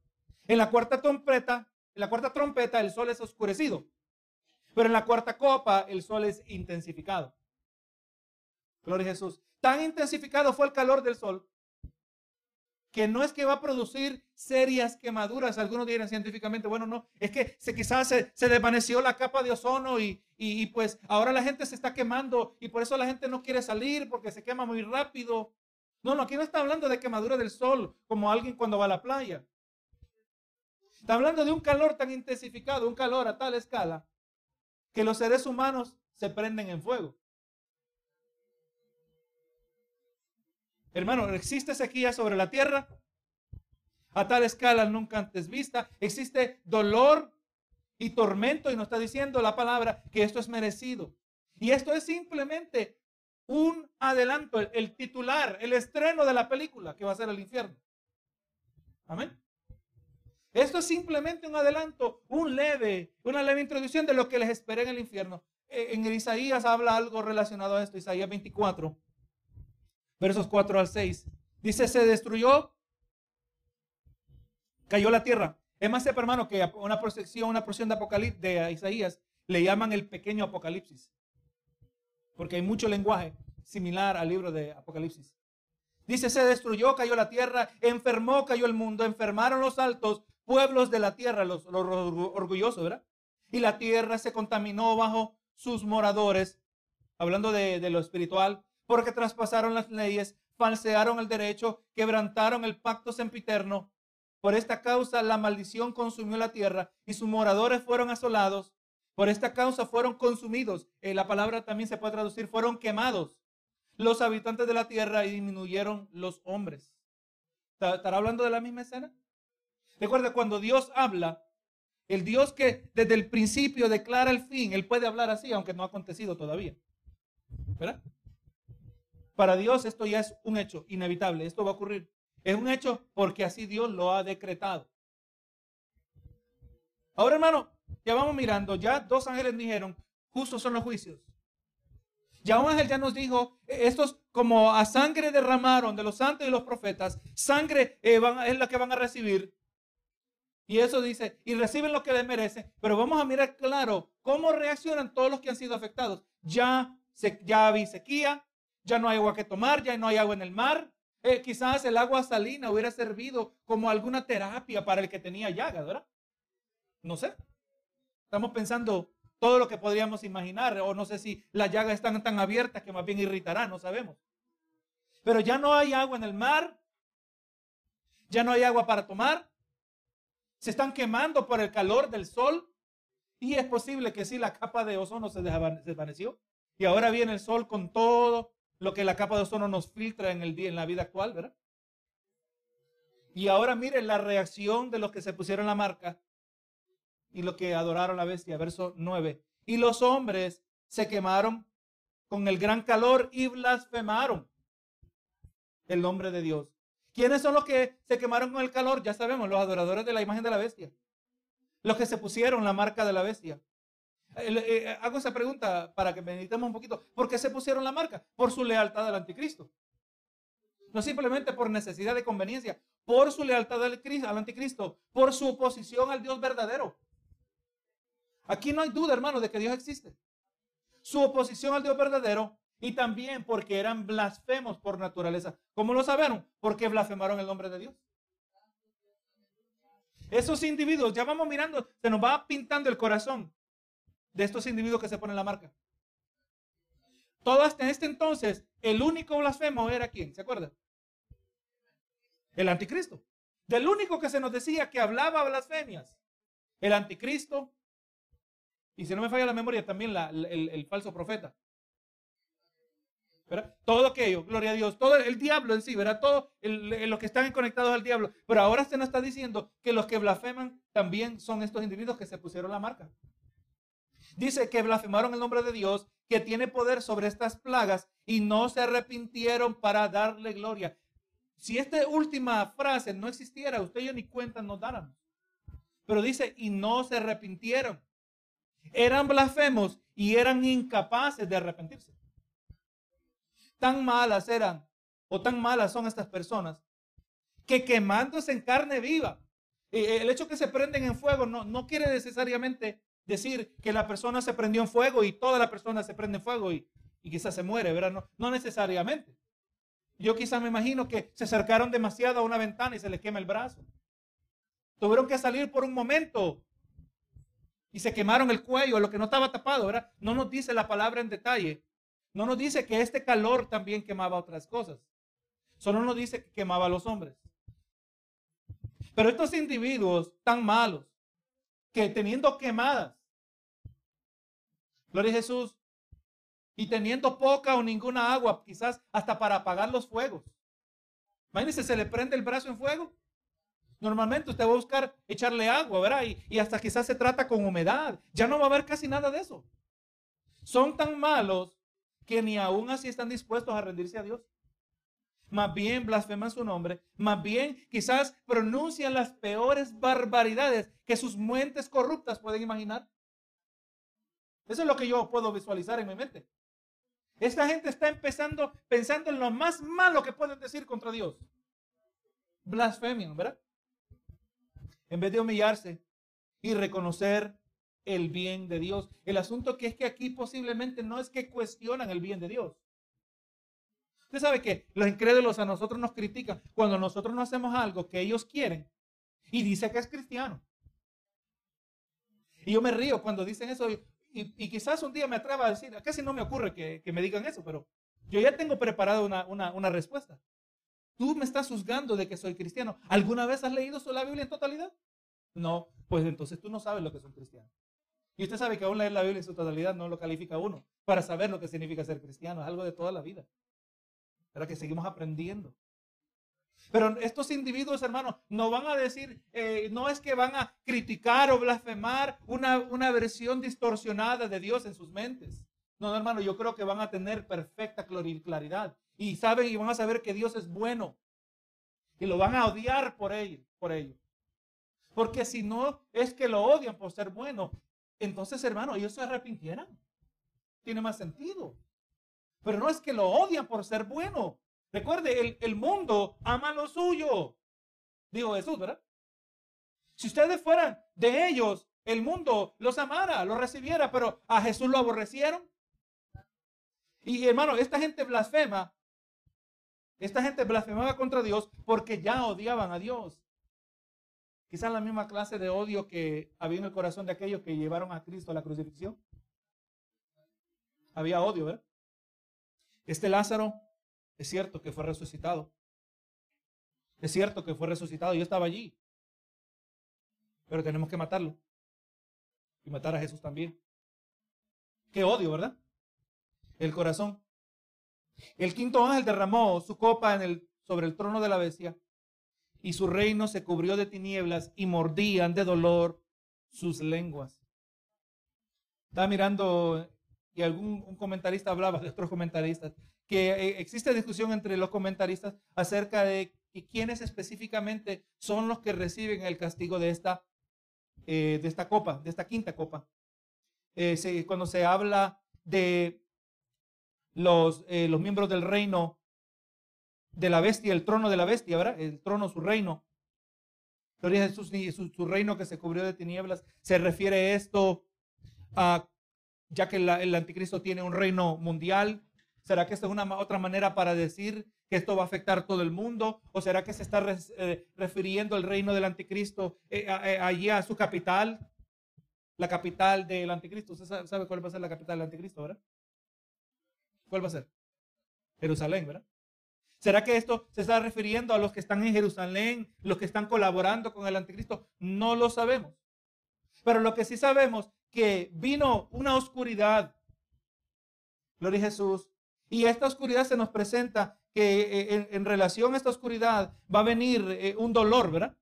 En la cuarta trompeta, en la cuarta trompeta el sol es oscurecido. Pero en la cuarta copa el sol es intensificado. Gloria a Jesús. Tan intensificado fue el calor del sol que no es que va a producir serias quemaduras. Algunos dirán científicamente, bueno, no, es que se, quizás se, desvaneció la capa de ozono y, y, pues ahora la gente se está quemando y por eso la gente no quiere salir porque se quema muy rápido. No, no, aquí no está hablando de quemadura del sol como alguien cuando va a la playa. Está hablando de un calor tan intensificado, un calor a tal escala, que los seres humanos se prenden en fuego. Hermano, existe sequía sobre la tierra a tal escala nunca antes vista. Existe dolor y tormento y nos está diciendo la palabra que esto es merecido. Y esto es simplemente un adelanto, el, titular, el estreno de la película que va a ser el infierno. Amén. Esto es simplemente un adelanto, un leve, una leve introducción de lo que les espera en el infierno. Eh, en Isaías habla algo relacionado a esto, Isaías 24 versos 4 al 6. Dice, se destruyó, cayó la tierra. Es más, hermano, que una protección, una porción de Apocalipsis, de Isaías, le llaman el pequeño Apocalipsis. Porque hay mucho lenguaje similar al libro de Apocalipsis. Dice, se destruyó, cayó la tierra, enfermó, cayó el mundo, enfermaron los altos pueblos de la tierra, los, orgullosos, ¿verdad? Y la tierra se contaminó bajo sus moradores, hablando de, de lo espiritual, porque traspasaron las leyes, falsearon el derecho, quebrantaron el pacto sempiterno. Por esta causa la maldición consumió la tierra y sus moradores fueron asolados. Por esta causa fueron consumidos. Eh, la palabra también se puede traducir, fueron quemados los habitantes de la tierra y disminuyeron los hombres. ¿Estará hablando de la misma escena? Recuerda, cuando Dios habla, el Dios que desde el principio declara el fin, Él puede hablar así, aunque no ha acontecido todavía. ¿Verdad? Para Dios esto ya es un hecho inevitable, esto va a ocurrir. Es un hecho porque así Dios lo ha decretado. Ahora, hermano, ya vamos mirando, ya dos ángeles dijeron, justos son los juicios. Ya un ángel ya nos dijo, estos como a sangre derramaron de los santos y los profetas, sangre eh, es la que van a recibir. Y eso dice, y reciben lo que les merece. Pero vamos a mirar claro cómo reaccionan todos los que han sido afectados. Ya, se, ya vi sequía, ya no hay agua que tomar, ya no hay agua en el mar. Eh, quizás el agua salina hubiera servido como alguna terapia para el que tenía llagas, ¿verdad? No sé. Estamos pensando todo lo que podríamos imaginar, o no sé si las llagas están tan abiertas que más bien irritarán, no sabemos. Pero ya no hay agua en el mar, ya no hay agua para tomar, se están quemando por el calor del sol, y es posible que sí, la capa de ozono se desvaneció, y ahora viene el sol con todo lo que la capa de ozono nos filtra en, el día, en la vida actual, ¿verdad? Y ahora miren la reacción de los que se pusieron la marca y los que adoraron la bestia, verso 9. Y los hombres se quemaron con el gran calor y blasfemaron el nombre de Dios. ¿Quiénes son los que se quemaron con el calor? Ya sabemos, los adoradores de la imagen de la bestia. Los que se pusieron la marca de la bestia. Eh, eh, hago esa pregunta para que meditemos un poquito. ¿Por qué se pusieron la marca? Por su lealtad al anticristo. No simplemente por necesidad de conveniencia, por su lealtad al, al anticristo, por su oposición al Dios verdadero. Aquí no hay duda, hermano, de que Dios existe. Su oposición al Dios verdadero y también porque eran blasfemos por naturaleza. ¿Cómo lo sabieron? Porque blasfemaron el nombre de Dios. Esos individuos, ya vamos mirando, se nos va pintando el corazón de estos individuos que se ponen la marca. Todas en este entonces, el único blasfemo era quién, ¿se acuerda? El anticristo. Del único que se nos decía que hablaba blasfemias. El anticristo. Y si no me falla la memoria, también el, falso profeta. Todo aquello, gloria a Dios, todo el, diablo en sí, ¿verdad? Todo los que están conectados al diablo. Pero ahora se nos está diciendo que los que blasfeman también son estos individuos que se pusieron la marca. Dice que blasfemaron el nombre de Dios, que tiene poder sobre estas plagas y no se arrepintieron para darle gloria. Si esta última frase no existiera, usted y yo ni cuenta nos dáramos. Pero dice, y no se arrepintieron. Eran blasfemos y eran incapaces de arrepentirse. Tan malas eran, o tan malas son estas personas, que quemándose en carne viva. Eh, el hecho que se prenden en fuego no, no quiere necesariamente decir que la persona se prendió en fuego y toda la persona se prende en fuego y, y quizás se muere, ¿verdad? No, no necesariamente. Yo quizás me imagino que se acercaron demasiado a una ventana y se les quema el brazo. Tuvieron que salir por un momento y se quemaron el cuello, lo que no estaba tapado, ¿verdad? No nos dice la palabra en detalle. No nos dice que este calor también quemaba otras cosas. Solo nos dice que quemaba a los hombres. Pero estos individuos tan malos, que teniendo quemadas, gloria a Jesús, y teniendo poca o ninguna agua, quizás hasta para apagar los fuegos. Imagínense, se le prende el brazo en fuego. Normalmente usted va a buscar echarle agua, ¿verdad? Y, y, hasta quizás se trata con humedad. Ya no va a haber casi nada de eso. Son tan malos que ni aún así están dispuestos a rendirse a Dios. Más bien blasfeman su nombre. Más bien quizás pronuncian las peores barbaridades que sus mentes corruptas pueden imaginar. Eso es lo que yo puedo visualizar en mi mente. Esta gente está empezando pensando en lo más malo que pueden decir contra Dios. Blasfemian, ¿verdad? En vez de humillarse y reconocer el bien de Dios. El asunto que es que aquí posiblemente no es que cuestionan el bien de Dios. Usted sabe que los incrédulos a nosotros nos critican cuando nosotros no hacemos algo que ellos quieren y dice que es cristiano. Y yo me río cuando dicen eso y, quizás un día me atreva a decir, casi no me ocurre que, me digan eso, pero yo ya tengo preparado una, una, respuesta. Tú me estás juzgando de que soy cristiano. ¿Alguna vez has leído la Biblia en totalidad? No, pues entonces tú no sabes lo que son cristianos. Y usted sabe que aún leer la Biblia en su totalidad no lo califica uno para saber lo que significa ser cristiano. Es algo de toda la vida. Pero que seguimos aprendiendo. Pero estos individuos, hermanos, no van a decir, eh, no es que van a criticar o blasfemar una, una versión distorsionada de Dios en sus mentes. No, hermano, yo creo que van a tener perfecta claridad. Y saben y van a saber que Dios es bueno. Y lo van a odiar por ello, por ello. Porque si no es que lo odian por ser bueno, entonces, hermano, ellos se arrepintieran. Tiene más sentido. Pero no es que lo odian por ser bueno. Recuerde, el, mundo ama lo suyo. Dijo Jesús, ¿verdad? Si ustedes fueran de ellos, el mundo los amara, los recibiera, pero a Jesús lo aborrecieron. Y hermano, esta gente blasfema. Esta gente blasfemaba contra Dios porque ya odiaban a Dios. Quizás la misma clase de odio que había en el corazón de aquellos que llevaron a Cristo a la crucifixión. Había odio, ¿verdad? Este Lázaro es cierto que fue resucitado. Es cierto que fue resucitado. Yo estaba allí. Pero tenemos que matarlo. Y matar a Jesús también. Qué odio, ¿verdad? El corazón. El quinto ángel derramó su copa sobre el trono de la bestia y su reino se cubrió de tinieblas y mordían de dolor sus lenguas. Estaba mirando y algún comentarista hablaba de otros comentaristas que eh, existe discusión entre los comentaristas acerca de quiénes específicamente son los que reciben el castigo de esta, eh, de esta copa, de esta quinta copa. Eh, cuando se habla de los, los miembros del reino de la bestia, el trono de la bestia, ¿verdad? El trono, su reino. Gloria a Jesús, su, reino que se cubrió de tinieblas. Se refiere esto a, ya que el anticristo tiene un reino mundial, ¿Será que esta es una otra manera para decir que esto va a afectar todo el mundo? ¿O será que se está eh, refiriendo el reino del anticristo eh, eh, allí a su capital? La capital del anticristo. ¿Usted sabe cuál va a ser la capital del anticristo, verdad? ¿Cuál va a ser? Jerusalén, ¿verdad? ¿Será que esto se está refiriendo a los que están en Jerusalén, los que están colaborando con el anticristo? No lo sabemos. Pero lo que sí sabemos que vino una oscuridad. Gloria a Jesús. Y esta oscuridad se nos presenta que eh, en, relación a esta oscuridad va a venir eh, un dolor, ¿verdad?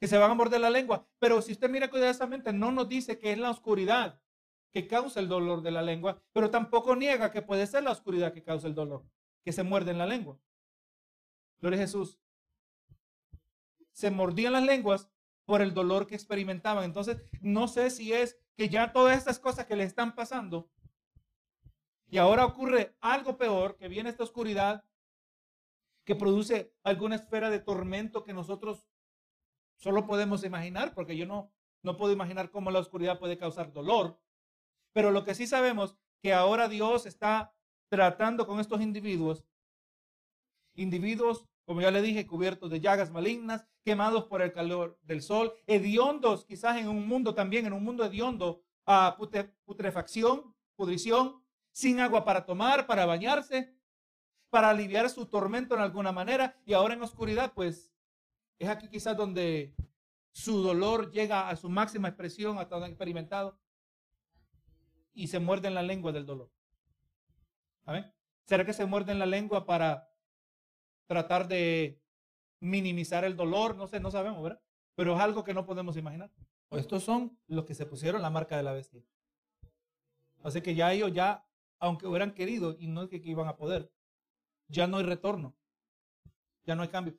Que se van a morder la lengua. Pero si usted mira cuidadosamente, no nos dice que es la oscuridad que causa el dolor de la lengua, pero tampoco niega que puede ser la oscuridad que causa el dolor, que se muerde en la lengua. Jesús. Se mordían las lenguas por el dolor que experimentaban. Entonces, no sé si es que ya todas estas cosas que le están pasando y ahora ocurre algo peor, que viene esta oscuridad que produce alguna esfera de tormento que nosotros solo podemos imaginar, porque yo no, no puedo imaginar cómo la oscuridad puede causar dolor. Pero lo que sí sabemos, que ahora Dios está tratando con estos individuos, individuos, como ya le dije, cubiertos de llagas malignas, quemados por el calor del sol, hediondos, quizás en un mundo también, en un mundo hediondo, a putrefacción, pudrición, sin agua para tomar, para bañarse, para aliviar su tormento en alguna manera. Y ahora en oscuridad, pues es aquí quizás donde su dolor llega a su máxima expresión, hasta donde han experimentado, y se muerde en la lengua del dolor. ¿Amén? ¿Será que se muerde en la lengua para tratar de minimizar el dolor? No sé, no sabemos, ¿verdad? Pero es algo que no podemos imaginar. Estos son los que se pusieron la marca de la bestia. Así que ya ellos ya aunque hubieran querido y no es que, iban a poder. Ya no hay retorno. Ya no hay cambio.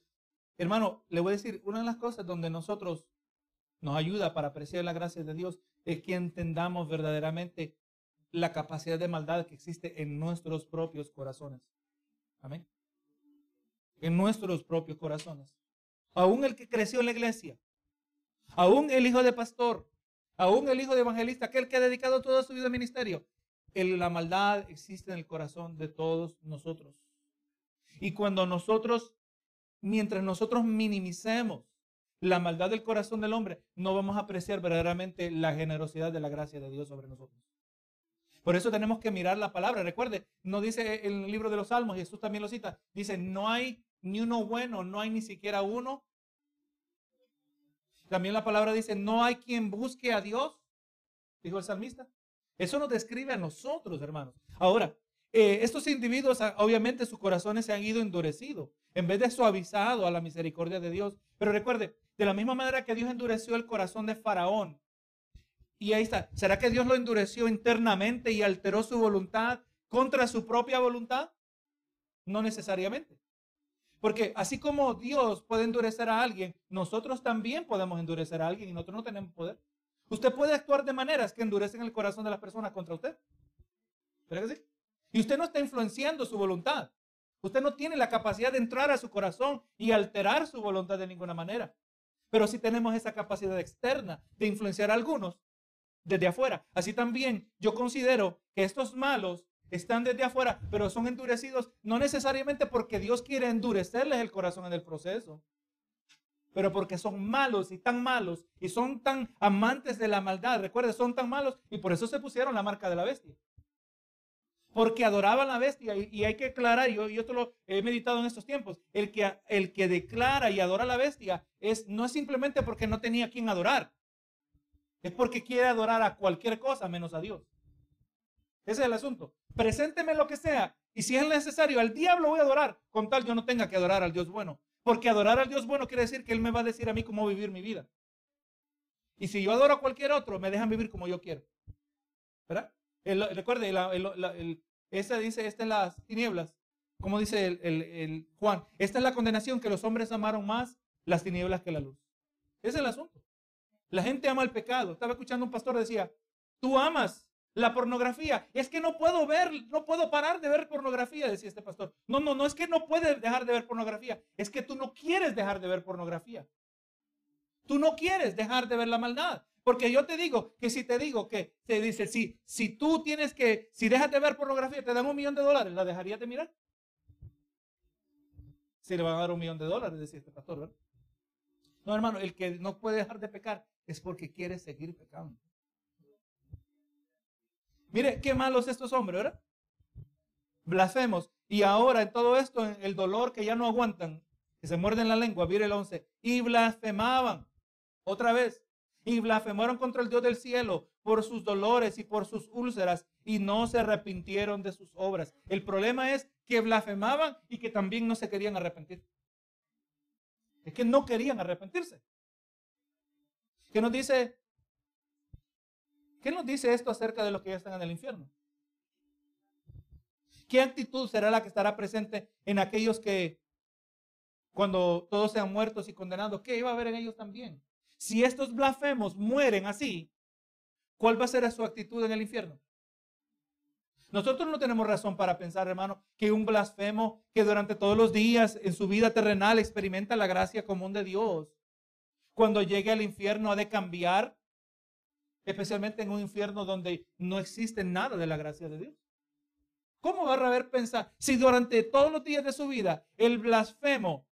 Hermano, le voy a decir, una de las cosas donde nosotros nos ayuda para apreciar la gracia de Dios es que entendamos verdaderamente la capacidad de maldad que existe en nuestros propios corazones. Amén. En nuestros propios corazones. Aún el que creció en la iglesia, aún el hijo de pastor, aún el hijo de evangelista, aquel que ha dedicado toda su vida al ministerio, la maldad existe en el corazón de todos nosotros. Y cuando nosotros, mientras nosotros minimicemos la maldad del corazón del hombre, no vamos a apreciar verdaderamente la generosidad de la gracia de Dios sobre nosotros. Por eso tenemos que mirar la palabra. Recuerde, no dice el libro de los Salmos, Jesús también lo cita, dice, no hay ni uno bueno, no hay ni siquiera uno. También la palabra dice, no hay quien busque a Dios, dijo el salmista. Eso nos describe a nosotros, hermanos. Ahora, eh, estos individuos, ah, obviamente, sus corazones se han ido endurecidos, en vez de suavizado a la misericordia de Dios. Pero recuerde, de la misma manera que Dios endureció el corazón de Faraón, y ahí está, ¿será que Dios lo endureció internamente y alteró su voluntad contra su propia voluntad? No necesariamente. Porque así como Dios puede endurecer a alguien, nosotros también podemos endurecer a alguien y nosotros no tenemos poder. Usted puede actuar de maneras que endurecen el corazón de las personas contra usted. ¿Verdad que sí? Y usted no está influenciando su voluntad. Usted no tiene la capacidad de entrar a su corazón y alterar su voluntad de ninguna manera. Pero sí tenemos esa capacidad externa de influenciar a algunos desde afuera. Así también yo considero que estos malos están desde afuera, pero son endurecidos no necesariamente porque Dios quiere endurecerles el corazón en el proceso, pero porque son malos y tan malos y son tan amantes de la maldad. Recuerde, son tan malos y por eso se pusieron la marca de la bestia. Porque adoraban la bestia y, hay que aclarar, yo, yo lo he meditado en estos tiempos, el que, el que declara y adora a la bestia es, no es simplemente porque no tenía quien adorar, es porque quiere adorar a cualquier cosa menos a Dios. Ese es el asunto. Presénteme lo que sea y si es necesario, al diablo voy a adorar, con tal yo no tenga que adorar al Dios bueno. Porque adorar al Dios bueno quiere decir que Él me va a decir a mí cómo vivir mi vida. Y si yo adoro a cualquier otro, me dejan vivir como yo quiero. ¿Verdad? recuerde, esa dice, esta es las tinieblas. Como dice el, Juan, esta es la condenación que los hombres amaron más las tinieblas que la luz. Ese es el asunto. La gente ama el pecado. Estaba escuchando un pastor decía, tú amas la pornografía. Es que no puedo ver, no puedo parar de ver pornografía, decía este pastor. No, no, no es que no puedes dejar de ver pornografía, es que tú no quieres dejar de ver pornografía. Tú no quieres dejar de ver la maldad. Porque yo te digo que si te digo que se dice, si, si tú tienes que, si dejas de ver pornografía, te dan un millón de dólares, ¿la dejarías de mirar? Si le van a dar un millón de dólares, decía este pastor, ¿verdad? No, hermano, el que no puede dejar de pecar es porque quiere seguir pecando. Mire, qué malos estos hombres, ¿verdad? Blasfemos. Y ahora en todo esto, el dolor que ya no aguantan, que se muerden la lengua, mire el 11, y blasfemaban. Otra vez, y blasfemaron contra el Dios del cielo por sus dolores y por sus úlceras, y no se arrepintieron de sus obras. El problema es que blasfemaban y que también no se querían arrepentir. Es que no querían arrepentirse. ¿Qué nos dice ¿Qué nos dice esto acerca de los que ya están en el infierno? ¿Qué actitud será la que estará presente en aquellos que cuando todos sean muertos y condenados, qué iba a haber en ellos también? Si estos blasfemos mueren así, ¿cuál va a ser su actitud en el infierno? Nosotros no tenemos razón para pensar, hermano, que un blasfemo que durante todos los días en su vida terrenal experimenta la gracia común de Dios, cuando llegue al infierno ha de cambiar, especialmente en un infierno donde no existe nada de la gracia de Dios. ¿Cómo va a haber pensar si durante todos los días de su vida el blasfemo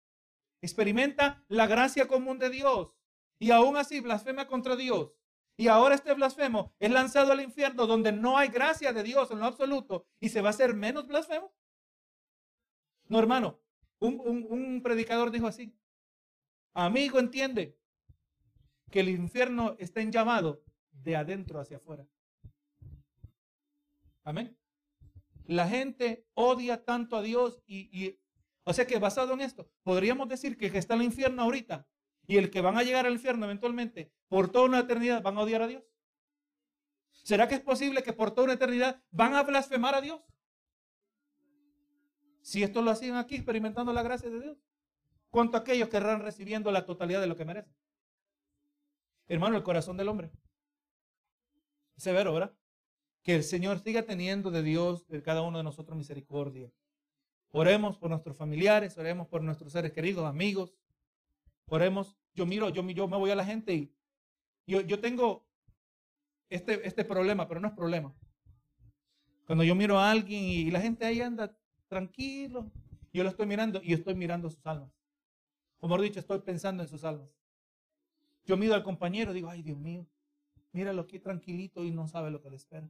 experimenta la gracia común de Dios y aún así blasfema contra Dios? Y ahora este blasfemo es lanzado al infierno donde no hay gracia de Dios en lo absoluto y se va a hacer menos blasfemo. No, hermano, un, predicador dijo así, amigo, entiende que el infierno está en llamado de adentro hacia afuera. Amén. La gente odia tanto a Dios y, o sea que basado en esto, podríamos decir que el que está en el infierno ahorita y el que van a llegar al infierno eventualmente por toda una eternidad van a odiar a Dios? ¿Será que es posible que por toda una eternidad van a blasfemar a Dios? Si esto lo hacían aquí experimentando la gracia de Dios, ¿cuánto aquellos querrán recibiendo la totalidad de lo que merecen? Hermano, el corazón del hombre. Severo, ¿verdad? Que el Señor siga teniendo de Dios, de cada uno de nosotros, misericordia. Oremos por nuestros familiares, oremos por nuestros seres queridos, amigos, Oremos. Yo miro, yo, yo me voy a la gente y yo, yo tengo este, este problema, pero no es problema. Cuando yo miro a alguien y la gente ahí anda tranquilo, yo lo estoy mirando y estoy mirando sus almas. O mejor dicho, estoy pensando en sus almas. Yo miro al compañero y digo, ay Dios mío, míralo aquí tranquilito y no sabe lo que le espera.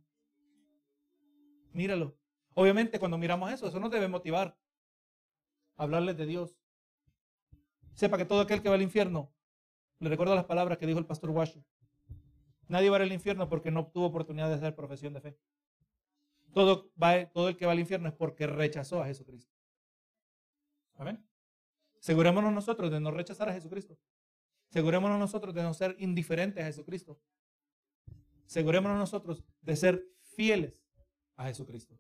Míralo. Obviamente cuando miramos eso, eso nos debe motivar. Hablarles de Dios. Sepa que todo aquel que va al infierno, le recuerdo las palabras que dijo el pastor Washington. Nadie va al infierno porque no tuvo oportunidad de hacer profesión de fe. Todo, va, todo el que va al infierno es porque rechazó a Jesucristo. Amén. Asegurémonos nosotros de no rechazar a Jesucristo. Asegurémonos nosotros de no ser indiferentes a Jesucristo. Asegurémonos nosotros de ser fieles a Jesucristo.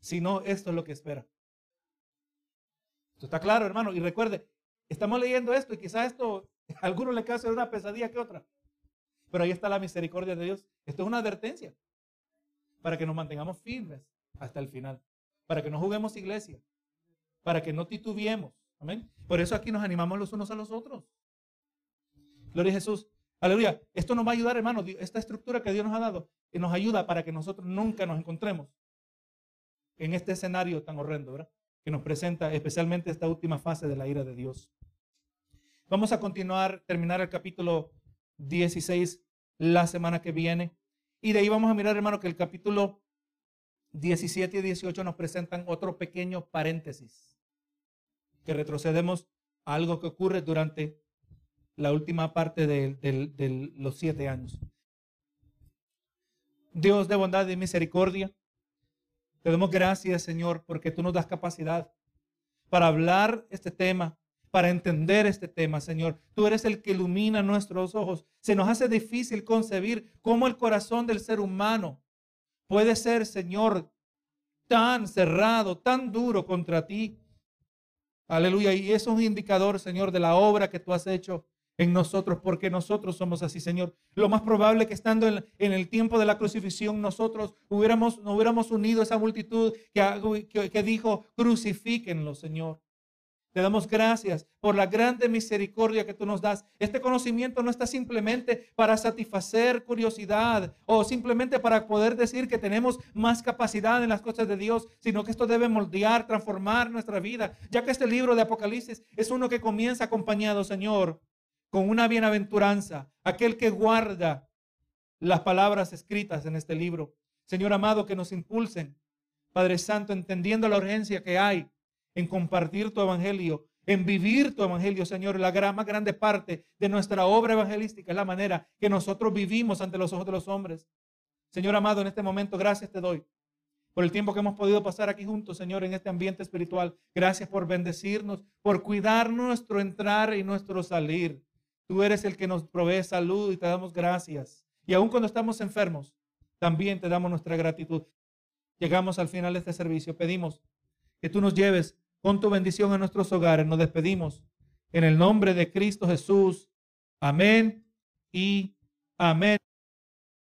Si no, esto es lo que espera. Esto está claro, hermano. Y recuerde, Estamos leyendo esto y quizás esto a algunos le cause una pesadilla que otra. Pero ahí está la misericordia de Dios. Esto es una advertencia para que nos mantengamos firmes hasta el final. Para que no juguemos iglesia. Para que no titubeemos. Amén. Por eso aquí nos animamos los unos a los otros. Gloria a Jesús. Aleluya. Esto nos va a ayudar, hermano. Esta estructura que Dios nos ha dado y nos ayuda para que nosotros nunca nos encontremos en este escenario tan horrendo, que nos presenta especialmente esta última fase de la ira de Dios. Vamos a continuar, terminar el capítulo 16 la semana que viene. Y de ahí vamos a mirar, hermano, que el capítulo 17 y 18 nos presentan otro pequeño paréntesis, que retrocedemos a algo que ocurre durante la última parte de, los siete años. Dios de bondad y misericordia, te damos gracias, Señor, porque tú nos das capacidad para hablar este tema, para entender este tema, Señor. Tú eres el que ilumina nuestros ojos. Se nos hace difícil concebir cómo el corazón del ser humano puede ser, Señor, tan cerrado, tan duro contra ti. Aleluya. Y eso es un indicador, Señor, de la obra que tú has hecho en nosotros, porque nosotros somos así, Señor. Lo más probable que estando en, el tiempo de la crucifixión, nosotros no hubiéramos unido esa multitud que, que dijo, crucifíquenlo, Señor. Te damos gracias por la grande misericordia que tú nos das. Este conocimiento no está simplemente para satisfacer curiosidad o simplemente para poder decir que tenemos más capacidad en las cosas de Dios, sino que esto debe moldear, transformar nuestra vida, ya que este libro de Apocalipsis es uno que comienza acompañado, Señor, con una bienaventuranza, aquel que guarda las palabras escritas en este libro. Señor amado, que nos impulsen, Padre Santo, entendiendo la urgencia que hay en compartir tu evangelio, en vivir tu evangelio, Señor. La gran, más grande parte de nuestra obra evangelística es la manera que nosotros vivimos ante los ojos de los hombres. Señor amado, en este momento, gracias te doy por el tiempo que hemos podido pasar aquí juntos, Señor, en este ambiente espiritual. Gracias por bendecirnos, por cuidar nuestro entrar y nuestro salir. Tú eres el que nos provee salud y te damos gracias. Y aun cuando estamos enfermos, también te damos nuestra gratitud. Llegamos al final de este servicio. Pedimos que tú nos lleves con tu bendición a nuestros hogares. Nos despedimos en el nombre de Cristo Jesús. Amén y amén.